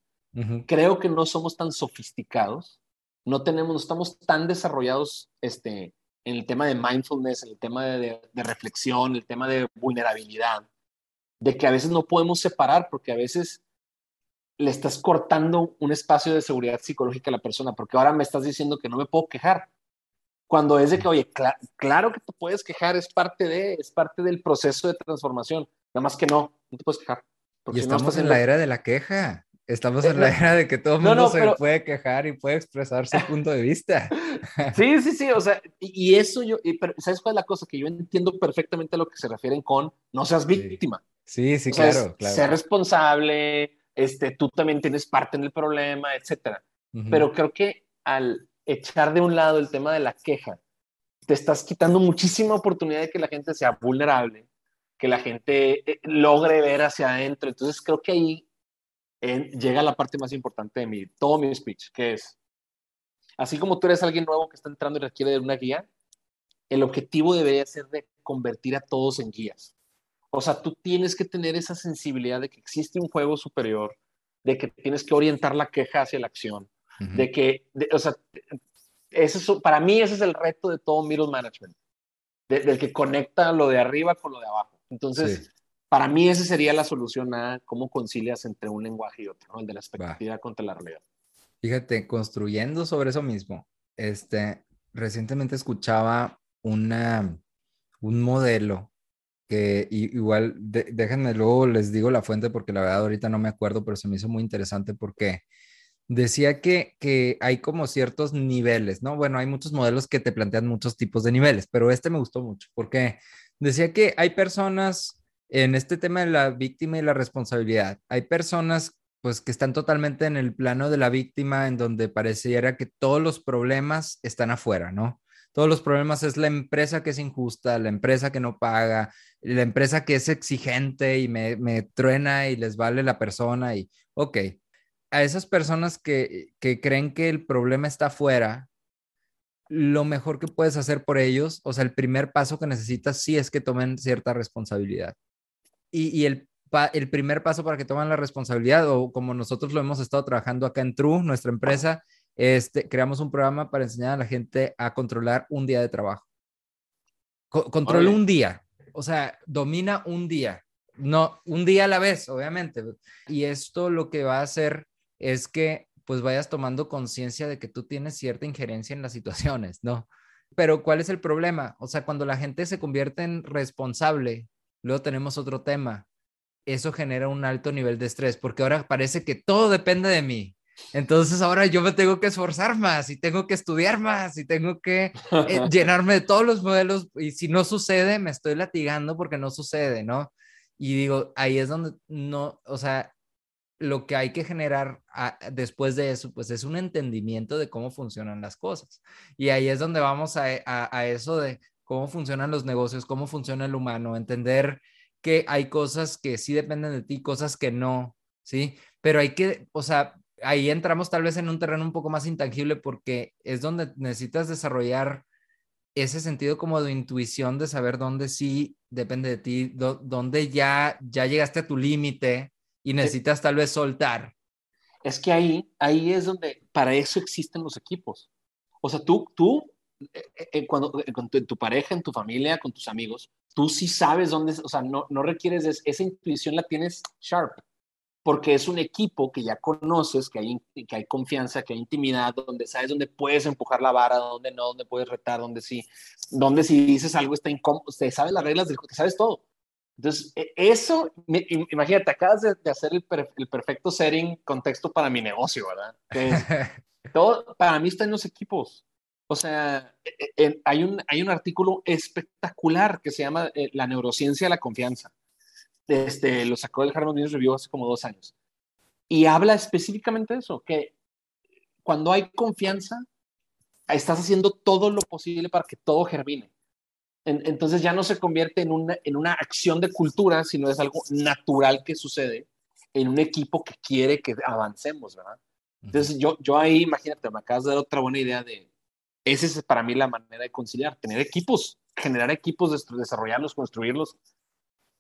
Creo que no somos tan sofisticados, no tenemos, no estamos tan desarrollados este, en el tema de mindfulness, en el tema de, de reflexión, el tema de vulnerabilidad, de que a veces no podemos separar porque a veces le estás cortando un espacio de seguridad psicológica a la persona, porque ahora me estás diciendo que no me puedo quejar. Cuando es de que, oye, claro que te puedes quejar, es parte de, es parte del proceso de transformación. Nada más que no, no te puedes quejar. Y estamos en la era de la queja. Estamos en la era de que todo el mundo se puede quejar y puede expresar su punto de vista. sí, sí, sí, o sea, y, eso yo, pero ¿sabes cuál es la cosa? Que yo entiendo perfectamente a lo que se refieren con no seas víctima. Sí, sí, claro, claro. Ser responsable, este, tú también tienes parte en el problema, etcétera. Pero creo que al echar de un lado el tema de la queja, te estás quitando muchísima oportunidad de que la gente sea vulnerable, que la gente eh, logre ver hacia adentro. Entonces creo que ahí eh, llega la parte más importante de mi, todo mi speech, que es, así como tú eres alguien nuevo que está entrando y requiere de una guía, el objetivo debería ser de convertir a todos en guías. O sea, tú tienes que tener esa sensibilidad de que existe un juego superior, de que tienes que orientar la queja hacia la acción, de que, o sea, eso, para mí ese es el reto de todo middle management, del que conecta lo de arriba con lo de abajo. Entonces, para mí esa sería la solución a cómo concilias entre un lenguaje y otro, el de la expectativa contra la realidad. Fíjate, construyendo sobre eso mismo, este, recientemente escuchaba una, un modelo que igual, déjenme luego les digo la fuente porque la verdad ahorita no me acuerdo, pero se me hizo muy interesante porque decía que, que hay como ciertos niveles, ¿no? Bueno, hay muchos modelos que te plantean muchos tipos de niveles, pero este me gustó mucho porque decía que hay personas en este tema de la víctima y la responsabilidad, hay personas pues que están totalmente en el plano de la víctima, en donde pareciera que todos los problemas están afuera, ¿no? Todos los problemas es la empresa que es injusta, la empresa que no paga, la empresa que es exigente y me, me truena y les vale la persona y, ok, a esas personas que, creen que el problema está afuera, lo mejor que puedes hacer por ellos, o sea, el primer paso que necesitas sí es que tomen cierta responsabilidad. Y, el, el primer paso para que tomen la responsabilidad, o como nosotros lo hemos estado trabajando acá en True, nuestra empresa, este, creamos un programa para enseñar a la gente a controlar un día de trabajo. controla un día, o sea, domina un día, no, un día a la vez, obviamente. Y esto lo que va a hacer es que pues vayas tomando conciencia de que tú tienes cierta injerencia en las situaciones, ¿no? Pero ¿cuál es el problema? O sea, cuando la gente se convierte en responsable, luego tenemos otro tema. Eso genera un alto nivel de estrés porque ahora parece que todo depende de mí. Entonces ahora yo me tengo que esforzar más y tengo que estudiar más y tengo que eh, llenarme de todos los modelos y si no sucede me estoy latigando porque no sucede, ¿no? Y digo, ahí es donde no, o sea, lo que hay que generar después de eso, pues es un entendimiento de cómo funcionan las cosas. Y ahí es donde vamos a, a, eso de cómo funcionan los negocios, cómo funciona el humano, entender que hay cosas que sí dependen de ti, cosas que no, ¿sí? Pero hay que, o sea, ahí entramos tal vez en un terreno un poco más intangible porque es donde necesitas desarrollar ese sentido como de intuición de saber dónde sí depende de ti, dónde ya, ya llegaste a tu límite y necesitas tal vez soltar. Es que ahí, ahí es donde, para eso existen los equipos. O sea, tú, tú, cuando, eh, con tu, pareja, en tu familia, con tus amigos, tú sí sabes dónde, o sea, no, no requieres, de, esa intuición la tienes sharp porque es un equipo que ya conoces, que hay, que hay confianza, que hay intimidad, donde sabes dónde puedes empujar la vara, dónde no, dónde puedes retar, dónde sí, dónde si dices algo está incómodo, te sabes las reglas del juego, sabes todo. Entonces, e, eso, imagínate, acabas de, hacer el, el, perfecto setting, contexto para mi negocio, ¿verdad? todo, para mí está en los equipos. O sea, e, e, hay, un, hay un artículo espectacular que se llama eh, La neurociencia de la confianza este, lo sacó del Harvard Business Review hace como dos años. Y habla específicamente de eso, que cuando hay confianza, estás haciendo todo lo posible para que todo germine. entonces ya no se convierte en una, en una acción de cultura, sino es algo natural que sucede en un equipo que quiere que avancemos, ¿verdad? Entonces yo, yo ahí, imagínate, me acabas de dar otra buena idea de, esa es para mí la manera de conciliar, tener equipos, generar equipos, desarrollarlos, construirlos,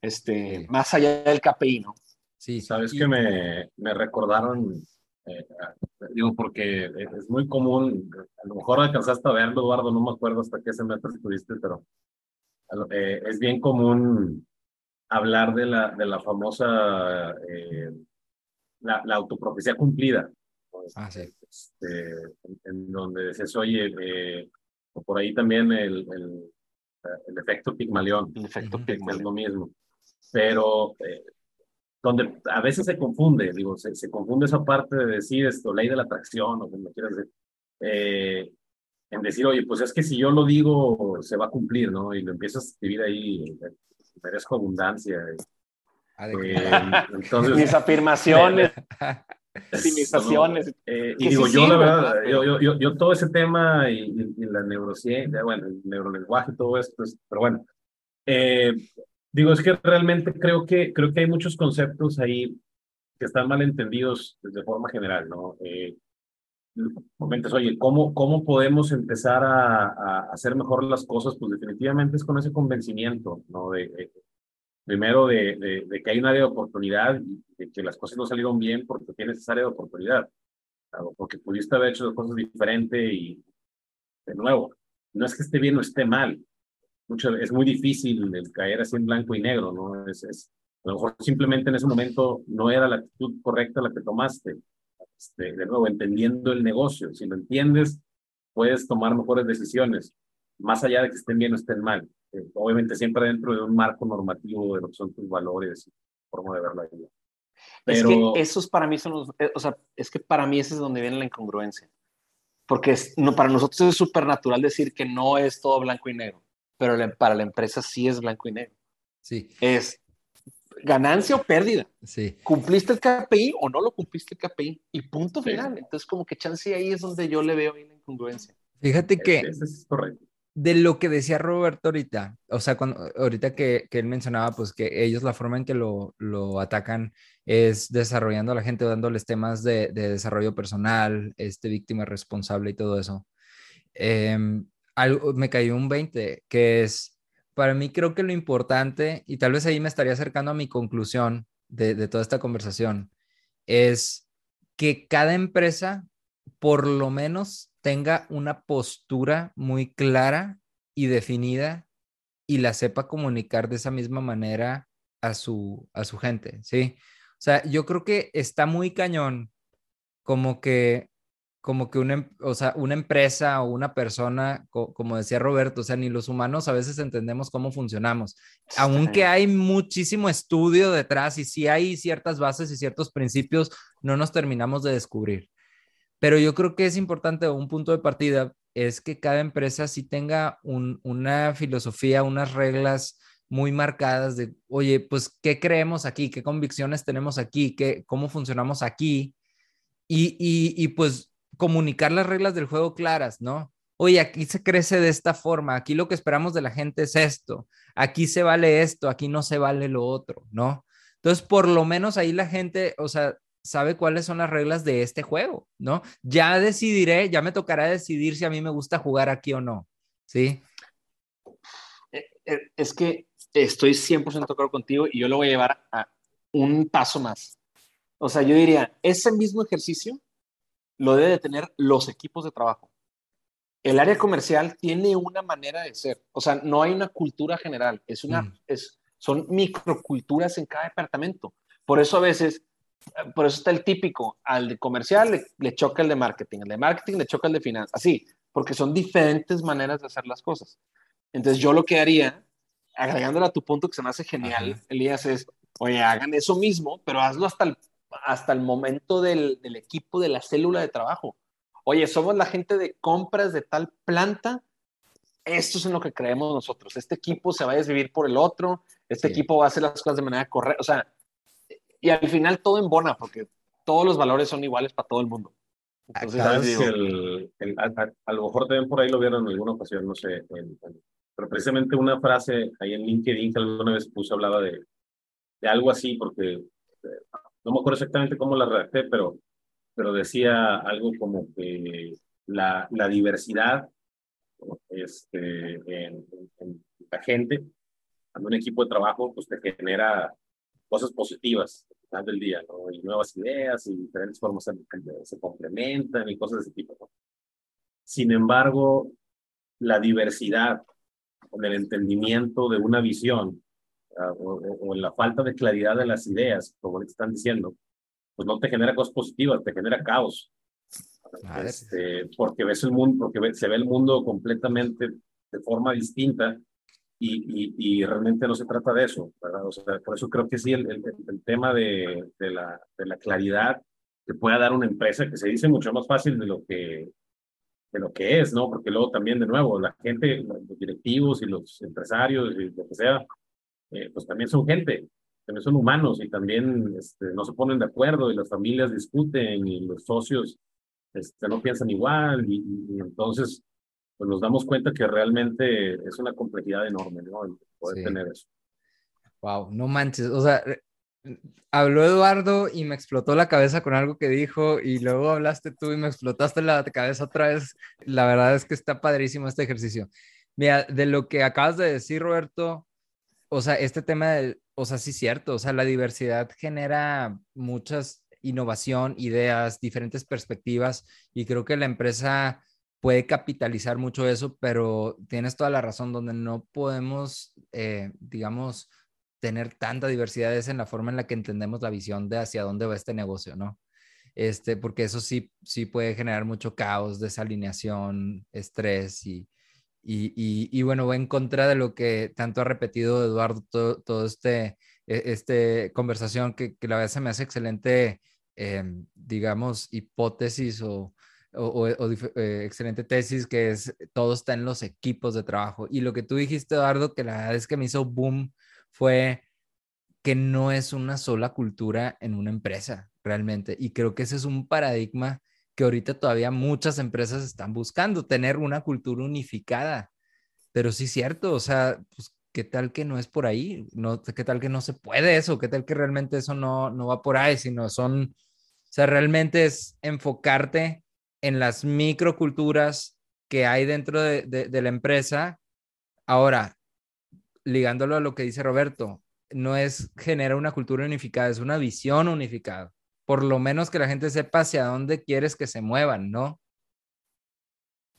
este, más allá del KPI, ¿no? Sí, sabes que me, me recordaron, eh, digo, porque es muy común, a lo mejor alcanzaste a verlo, Eduardo, no me acuerdo hasta qué semestre estuviste, pero eh, es bien común hablar de la, de la famosa, eh, la, la autoprofecía cumplida. Ah, sí. Este, en, donde dices, oye, por ahí también el, el, el efecto Pigmalión. El efecto Pigmalión. Es lo mismo pero eh, donde a veces se confunde, digo, se, se, confunde esa parte de decir esto, ley de la atracción o como quieras decir, eh, en decir, oye, pues es que si yo lo digo, se va a cumplir, ¿no? Y lo empiezas a escribir ahí, merezco abundancia. Eh, entonces, mis afirmaciones. Eh, y digo, yo la verdad, yo, yo, yo, todo ese tema y, y, la neurociencia, bueno, el neurolenguaje, todo esto, pero bueno, eh, Digo, es que realmente creo que, creo que hay muchos conceptos ahí que están mal entendidos de forma general, ¿no? Eh, comentas, oye, ¿cómo, ¿cómo podemos empezar a, a, hacer mejor las cosas? Pues definitivamente es con ese convencimiento, ¿no? De, primero de, de, que hay un área de oportunidad y de que las cosas no salieron bien porque tienes esa área de oportunidad, porque pudiste haber hecho cosas diferentes y, de nuevo, no es que esté bien o esté mal, es muy difícil el caer así en blanco y negro, ¿no? Es, es, a lo mejor simplemente en ese momento no era la actitud correcta la que tomaste. Este, de nuevo, entendiendo el negocio. Si lo entiendes, puedes tomar mejores decisiones, más allá de que estén bien o estén mal. Eh, obviamente siempre dentro de un marco normativo de lo que son tus valores y forma de ver la vida. Pero... Es que esos para mí son los, eh, o sea, es que para mí ese es donde viene la incongruencia. Porque es, no, para nosotros es súper natural decir que no es todo blanco y negro pero para la empresa sí es blanco y negro. Sí. Es ganancia o pérdida. Sí. ¿Cumpliste el KPI o no lo cumpliste el KPI? Y punto final. Entonces, como que chance ahí es donde yo le veo ahí la incongruencia. Fíjate que es correcto. De lo que decía Roberto ahorita, o sea, cuando, ahorita que, que él mencionaba, pues que ellos la forma en que lo, lo atacan es desarrollando a la gente, dándoles temas de, de desarrollo personal, este víctima responsable y todo eso. Eh, algo, me cayó un 20, que es, para mí creo que lo importante, y tal vez ahí me estaría acercando a mi conclusión de, de toda esta conversación, es que cada empresa por lo menos tenga una postura muy clara y definida y la sepa comunicar de esa misma manera a su, a su gente, ¿sí? O sea, yo creo que está muy cañón como que como que una, em, o sea, una empresa o una persona, como decía Roberto, o sea, ni los humanos a veces entendemos cómo funcionamos, aunque hay muchísimo estudio detrás y si hay ciertas bases y ciertos principios, no nos terminamos de descubrir. Pero yo creo que es importante, un punto de partida es que cada empresa sí tenga una filosofía, unas reglas muy marcadas de, oye, pues, ¿qué creemos aquí? ¿Qué convicciones tenemos aquí? ¿Qué, ¿Cómo funcionamos aquí? Y, y, y pues comunicar las reglas del juego claras, ¿no? Oye, aquí se crece de esta forma, aquí lo que esperamos de la gente es esto, aquí se vale esto, aquí no se vale lo otro, ¿no? Entonces, por lo menos ahí la gente, o sea, sabe cuáles son las reglas de este juego, ¿no? Ya decidiré, ya me tocará decidir si a mí me gusta jugar aquí o no, ¿sí? Eh, eh, es que estoy 100% de acuerdo contigo y yo lo voy a llevar a un paso más. O sea, yo diría, ese mismo ejercicio lo debe de tener los equipos de trabajo. El área comercial tiene una manera de ser, o sea, no hay una cultura general, es una, mm. es, son microculturas en cada departamento. Por eso a veces por eso está el típico, al de comercial le, choca el de marketing, al de marketing le choca el de finanzas, así, porque son diferentes maneras de hacer las cosas. Entonces yo lo que haría, agregándole a tu punto que se me hace genial, Elías, es, oye, hagan eso mismo, pero hazlo hasta el, hasta el momento del, del equipo, de la célula de trabajo. Oye, somos la gente de compras de tal planta, esto es en lo que creemos nosotros. Este equipo se va a desvivir por el otro, este equipo va a hacer las cosas de manera correcta. O sea, y al final todo embona porque todos los valores son iguales para todo el mundo. Entonces, a, lo mejor también por ahí lo vieron en alguna ocasión, no sé, pero precisamente una frase ahí en LinkedIn que alguna vez puse hablaba de, de algo así, porque eh, no me acuerdo exactamente cómo la redacté, pero, pero decía algo como que la, la diversidad este, en, en, la gente, en un equipo de trabajo, pues te genera cosas positivas al final del día, ¿no? Y nuevas ideas y diferentes formas se, se complementan y cosas de ese tipo. Sin embargo, la diversidad con el entendimiento de una visión uh, o, la falta de claridad de las ideas, como le están diciendo, pues no te genera cosas positivas, te genera caos. Este, porque ves el mundo, porque se ve el mundo completamente de forma distinta y, y, realmente no se trata de eso, ¿verdad? O sea, por eso creo que sí, el, el, tema de, de, la, de la claridad que pueda dar una empresa, que se dice mucho más fácil de lo que, de lo que es, ¿no? Porque luego también, de nuevo, la gente, los directivos y los empresarios y lo que sea, eh, pues también son gente, también son humanos y también este, no se ponen de acuerdo y las familias discuten y los socios este, no piensan igual y, y entonces pues nos damos cuenta que realmente es una complejidad enorme, ¿no? poder tener eso. Wow, no manches, o sea, habló Eduardo y me explotó la cabeza con algo que dijo y luego hablaste tú y me explotaste la cabeza otra vez. La verdad es que está padrísimo este ejercicio. Mira, de lo que acabas de decir, Roberto, o sea, este tema, de, o sea, sí es cierto, o sea, la diversidad genera muchas innovación, ideas, diferentes perspectivas y creo que la empresa puede capitalizar mucho eso, pero tienes toda la razón, donde no podemos, eh, digamos, tener tanta diversidad es en la forma en la que entendemos la visión de hacia dónde va este negocio, ¿no? Este, porque eso sí, sí puede generar mucho caos, desalineación, estrés y, y, y, bueno, va en contra de lo que tanto ha repetido Eduardo todo, este, e, este conversación que, que, la verdad se me hace excelente, em, digamos, hipótesis o, o, eh, excelente tesis que es todo está en los equipos de trabajo. Y lo que tú dijiste, Eduardo, que la verdad es que me hizo boom fue que no es una sola cultura en una empresa realmente. Y creo que ese es un paradigma que ahorita todavía muchas empresas están buscando, tener una cultura unificada. Pero sí cierto, o sea, pues, ¿qué tal que no es por ahí? No, ¿Qué tal que no se puede eso? ¿Qué tal que realmente eso no, no va por ahí? Sino son, o sea, realmente es enfocarte en las microculturas que hay dentro de, la empresa. Ahora, ligándolo a lo que dice Roberto, no es generar una cultura unificada, es una visión unificada. Por lo menos que la gente sepa hacia dónde quieres que se muevan, ¿no?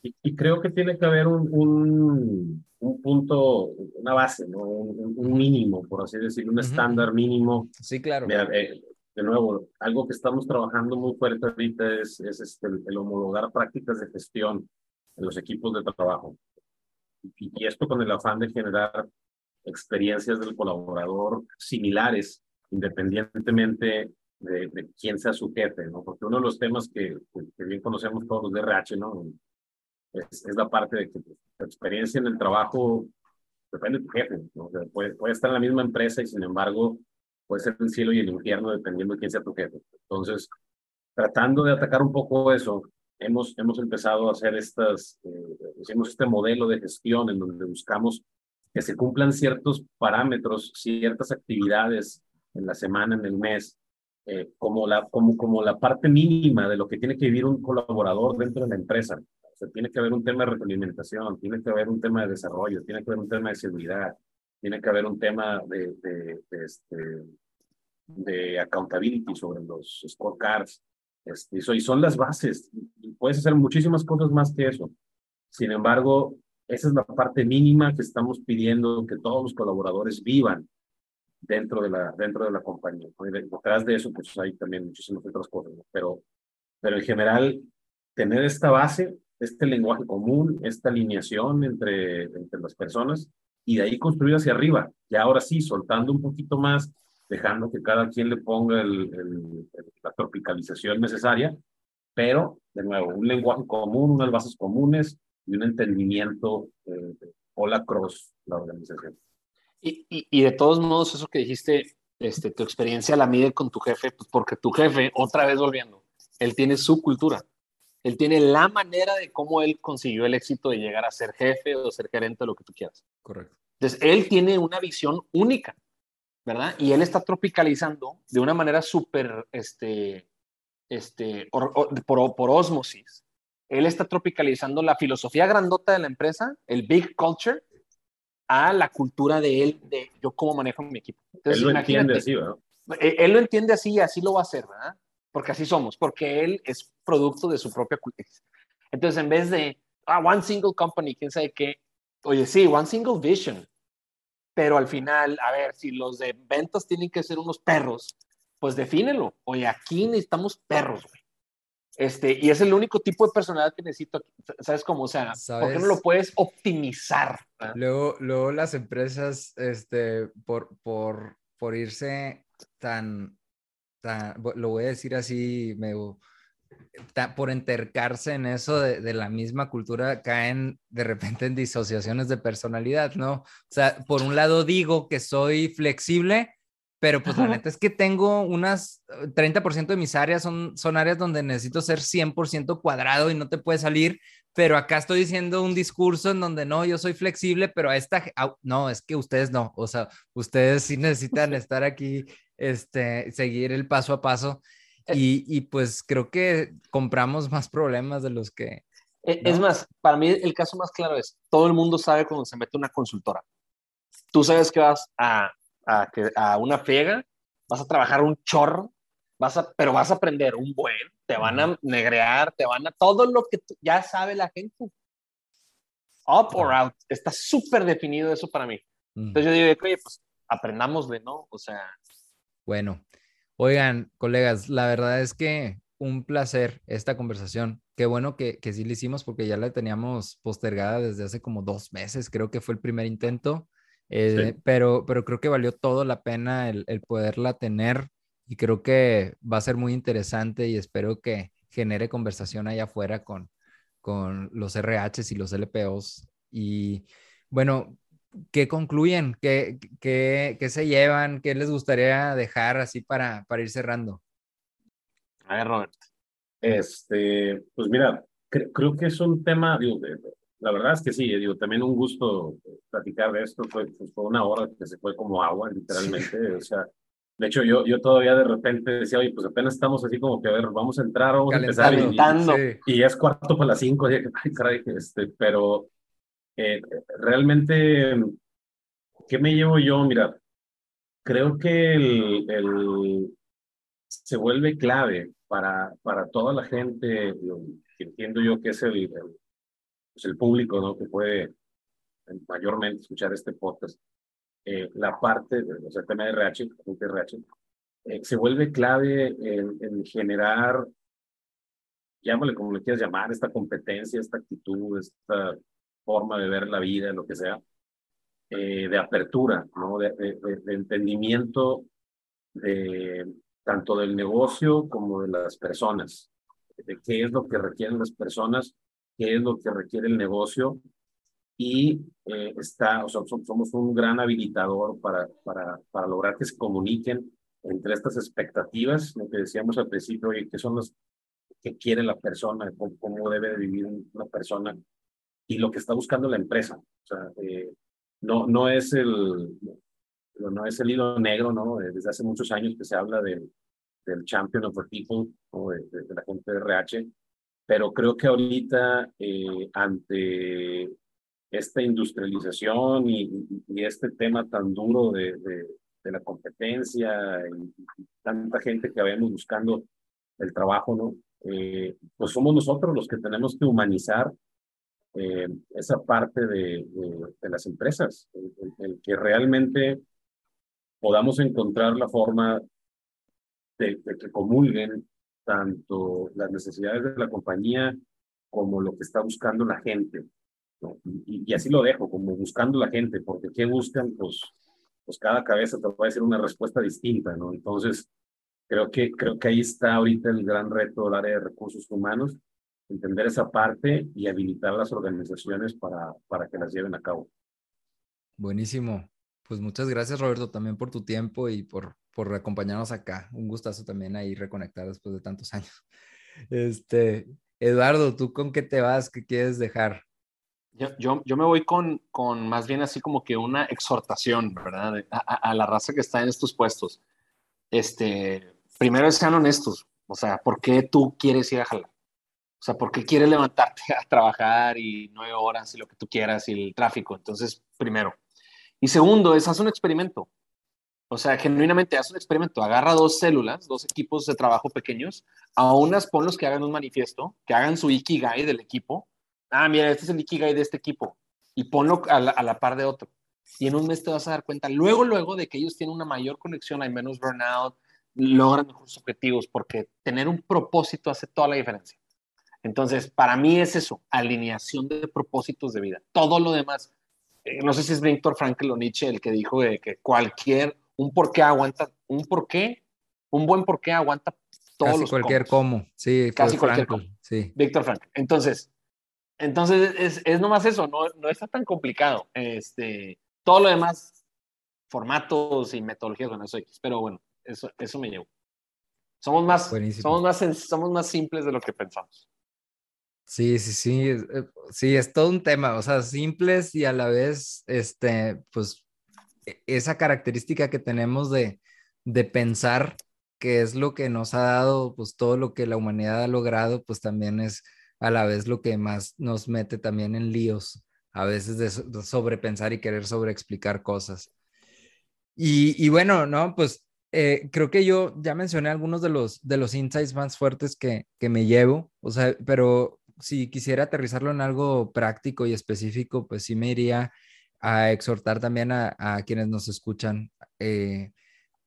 Y, creo que tiene que haber un, un, punto, una base, ¿no? Un, mínimo, por así decirlo, un estándar mínimo. Sí, claro. Eh, de nuevo, algo que estamos trabajando muy fuerte ahorita es, es este, el, homologar prácticas de gestión en los equipos de trabajo. Y, esto con el afán de generar experiencias del colaborador similares, independientemente de, quién sea su jefe, ¿no? Porque uno de los temas que, que bien conocemos todos los de RH, ¿no? es, la parte de que tu experiencia en el trabajo depende de tu jefe. ¿no? puede, puede, estar en la misma empresa y sin embargo puede ser el cielo y el infierno dependiendo de quién sea tu jefe. Entonces, tratando de atacar un poco eso, hemos, hemos empezado a hacer estas, eh, hicimos este modelo de gestión en donde buscamos que se cumplan ciertos parámetros, ciertas actividades en la semana, en el mes, eh, como, la, como, como la parte mínima de lo que tiene que vivir un colaborador dentro de la empresa tiene que haber un tema de retroalimentación, tiene que haber un tema de desarrollo, tiene que haber un tema de seguridad, tiene que haber un tema de, de, de, este, de accountability sobre los scorecards. Este, y son las bases. Puedes hacer muchísimas cosas más que eso. Sin embargo, esa es la parte mínima que estamos pidiendo que todos los colaboradores vivan dentro de la, dentro de la compañía. Detrás de eso, pues hay también muchísimas otras cosas, pero, pero en general, tener esta base este lenguaje común, esta alineación entre, entre las personas y de ahí construir hacia arriba. Y ahora sí, soltando un poquito más, dejando que cada quien le ponga el, la tropicalización necesaria, pero de nuevo, un lenguaje común, unas bases comunes y un entendimiento eh, hola cross la organización. Y, y, y, de todos modos, eso que dijiste, este, tu experiencia la mide con tu jefe, pues porque tu jefe, otra vez volviendo, él tiene su cultura. Él tiene la manera de cómo él consiguió el éxito de llegar a ser jefe o ser gerente, lo que tú quieras. Correcto. Entonces, él tiene una visión única, ¿verdad? Y él está tropicalizando de una manera súper, este, este, por, por osmosis. Él está tropicalizando la filosofía grandota de la empresa, el big culture, a la cultura de él, de yo cómo manejo mi equipo. Entonces, él lo entiende así, ¿verdad? Él, él lo entiende así y así lo va a hacer, ¿verdad? porque así somos, porque él es producto de su propia cultura. Entonces, en vez de, ah, one single company, quién sabe qué, oye, sí, one single vision, pero al final, a ver, si los de ventas tienen que ser unos perros, pues defínelo. Oye, aquí necesitamos perros, güey. Este, y es el único tipo de personalidad que necesito. ¿Sabes cómo? O sea, ¿por qué no lo puedes optimizar? Luego, luego las empresas, este, por, por, por irse tan lo voy a decir así, me, por entercarse en eso de, la misma cultura, caen de repente en disociaciones de personalidad, ¿no? O sea, por un lado digo que soy flexible, pero pues la neta es que tengo unas 30% de mis áreas son, son áreas donde necesito ser 100% cuadrado y no te puede salir, pero acá estoy diciendo un discurso en donde no, yo soy flexible, pero a esta, no, es que ustedes no, o sea, ustedes sí necesitan estar aquí este, seguir el paso a paso. Eh. Y, pues creo que compramos más problemas de los que... E, es más, para mí el caso más claro es, todo el mundo sabe cuando se mete una consultora. Tú sabes que vas a, a, a una friega, vas a trabajar un chorro, vas a, pero vas a aprender un buen, te van a negrear, te van a... Todo lo que ya sabe la gente. Up or out. Está súper definido eso para mí. Entonces yo digo, oye, pues aprendamosle, ¿no? O sea, bueno, oigan, colegas, la verdad es que un placer esta conversación. Qué bueno que, que sí la hicimos porque ya la teníamos postergada desde hace como dos meses, creo que fue el primer intento, eh, pero, pero creo que valió todo la pena el, el poderla tener y creo que va a ser muy interesante y espero que genere conversación allá afuera con, con los RHs y los LPOs. Y bueno, ¿qué concluyen? ¿Qué, qué, qué se llevan? ¿Qué les gustaría dejar así para, para ir cerrando? A ver, Robert. Este, pues mira, creo que es un tema, digo, la verdad es que sí, digo, también un gusto platicar de esto, fue, pues, fue una hora que se fue como agua, literalmente, o sea, de hecho, yo, yo todavía de repente decía, oye, pues apenas estamos así como que, a ver, vamos a entrar, vamos a empezar. Y, y, es cuarto para las cinco, dije, ay, caray, este, pero eh, realmente ¿Qué me llevo yo? Mira, creo que el, el, se vuelve clave para, para toda la gente, que entiendo yo que es el, el, pues el público ¿no? que puede mayormente escuchar este podcast, eh, la parte, o sea, el tema de RH, RH eh, se vuelve clave en, en, generar, llámale como le quieras llamar, esta competencia, esta actitud, esta forma de ver la vida, lo que sea, eh, de apertura, ¿no? de, de, de entendimiento de, tanto del negocio como de las personas, de qué es lo que requieren las personas, qué es lo que requiere el negocio. Y eh, está, o sea, somos un gran habilitador para, para, para lograr que se comuniquen entre estas expectativas, lo que decíamos al principio, y qué son las que quiere la persona, cómo, cómo debe vivir una persona y lo que está buscando la empresa. O sea, eh, no, no es el, no es el hilo negro, ¿no? Eh, desde hace muchos años que se habla del, del champion of the people, o de, de, la gente de RH, pero creo que ahorita, eh, ante esta industrialización y, y, este tema tan duro de, de, de la competencia y, y, tanta gente que vemos buscando el trabajo, ¿no? Eh, pues somos nosotros los que tenemos que humanizar eh, esa parte de, de, las empresas, el, el, que realmente podamos encontrar la forma de, de, que comulguen tanto las necesidades de la compañía como lo que está buscando la gente. ¿no? Y, y, así lo dejo, como buscando la gente, porque ¿qué buscan? Pues, pues cada cabeza te a decir una respuesta distinta, ¿no? Entonces, creo que, creo que ahí está ahorita el gran reto del área de recursos humanos, entender esa parte y habilitar las organizaciones para, para que las lleven a cabo. Buenísimo. Pues muchas gracias, Roberto, también por tu tiempo y por, por acompañarnos acá. Un gustazo también ahí reconectar después de tantos años. Este, Eduardo, ¿tú con qué te vas? ¿Qué quieres dejar? Yo, yo, yo me voy con, con más bien así como que una exhortación, ¿verdad? A, la raza que está en estos puestos. Este, primero sean honestos. O sea, ¿por qué tú quieres ir a jalar? O sea, ¿por qué quieres levantarte a trabajar y nueve horas y lo que tú quieras y el tráfico? Entonces, primero. Y segundo, es haz un experimento. O sea, genuinamente haz un experimento. Agarra dos células, dos equipos de trabajo pequeños, a unas ponlos que hagan un manifiesto, que hagan su Ikigai del equipo. Ah, mira, este es el Ikigai de este equipo. Y ponlo a la, a la par de otro. Y en un mes te vas a dar cuenta, luego, luego, de que ellos tienen una mayor conexión, hay menos burnout, logran mejores objetivos, porque tener un propósito hace toda la diferencia. Entonces, para mí es eso, alineación de propósitos de vida. Todo lo demás, eh, no sé si es Víctor Frankl o Nietzsche el que dijo de que cualquier, un porqué aguanta, un porqué, un buen porqué aguanta todos Casi los cualquier cómo, sí. Casi cualquier cómo. Sí. Víctor Frankl. Entonces, entonces es, es nomás eso, no, no está tan complicado. Este, todo lo demás, formatos y metodologías, bueno, eso X, pero bueno, eso, eso me llevo. Somos más, somos, más, somos más simples de lo que pensamos. Sí, sí, sí, sí, es todo un tema, o sea, simples y a la vez, este, pues, esa característica que tenemos de, de pensar que es lo que nos ha dado, pues, todo lo que la humanidad ha logrado, pues también es a la vez lo que más nos mete también en líos, a veces de, de sobrepensar y querer sobreexplicar cosas. Y, y bueno, ¿no? Pues eh, creo que yo ya mencioné algunos de los, de los insights más fuertes que, que me llevo, o sea, pero si quisiera aterrizarlo en algo práctico y específico, pues sí me iría a exhortar también a, quienes nos escuchan eh,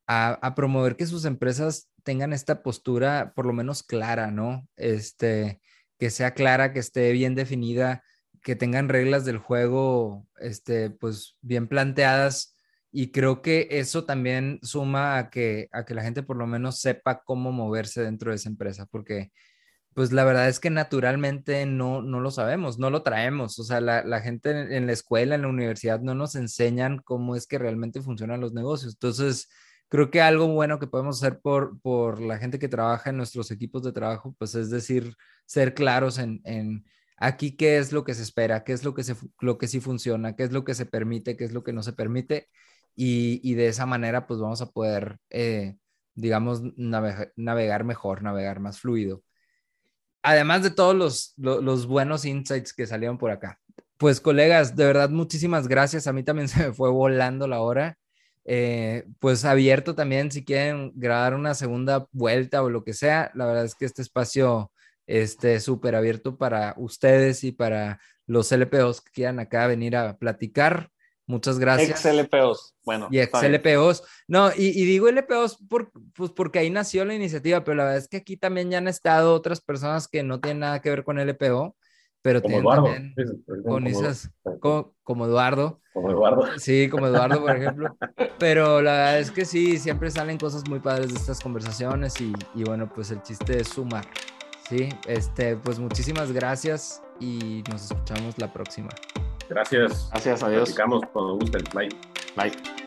a, a, promover que sus empresas tengan esta postura por lo menos clara, ¿no? Este, que sea clara, que esté bien definida, que tengan reglas del juego, este, pues bien planteadas. Y creo que eso también suma a que, a que la gente por lo menos sepa cómo moverse dentro de esa empresa, porque pues la verdad es que naturalmente no, no lo sabemos, no lo traemos. O sea, la, la, gente en la escuela, en la universidad, no nos enseñan cómo es que realmente funcionan los negocios. Entonces, creo que algo bueno que podemos hacer por, por la gente que trabaja en nuestros equipos de trabajo, pues es decir, ser claros en, en aquí qué es lo que se espera, qué es lo que, se, lo que sí funciona, qué es lo que se permite, qué es lo que no se permite. Y, y de esa manera, pues vamos a poder, eh, digamos, navegar, navegar mejor, navegar más fluido además de todos los, los, buenos insights que salieron por acá. Pues colegas, de verdad muchísimas gracias. A mí también se me fue volando la hora. Eh, pues abierto también si quieren grabar una segunda vuelta o lo que sea. La verdad es que este espacio este súper abierto para ustedes y para los LPOs que quieran acá venir a platicar. Muchas gracias. Ex LPOs, bueno. Y ex LPOs. No, y, digo LPOs por, pues porque ahí nació la iniciativa, pero la verdad es que aquí también ya han estado otras personas que no tienen nada que ver con LPO, pero como Eduardo. con esas, como, Eduardo. Como Eduardo. Sí, como Eduardo, por ejemplo. Pero la verdad es que sí, siempre salen cosas muy padres de estas conversaciones y, y bueno, pues el chiste es sumar. Sí, este, pues muchísimas gracias y nos escuchamos la próxima. Gracias. Gracias, adiós. Platicamos cuando gusten. Bye. Bye.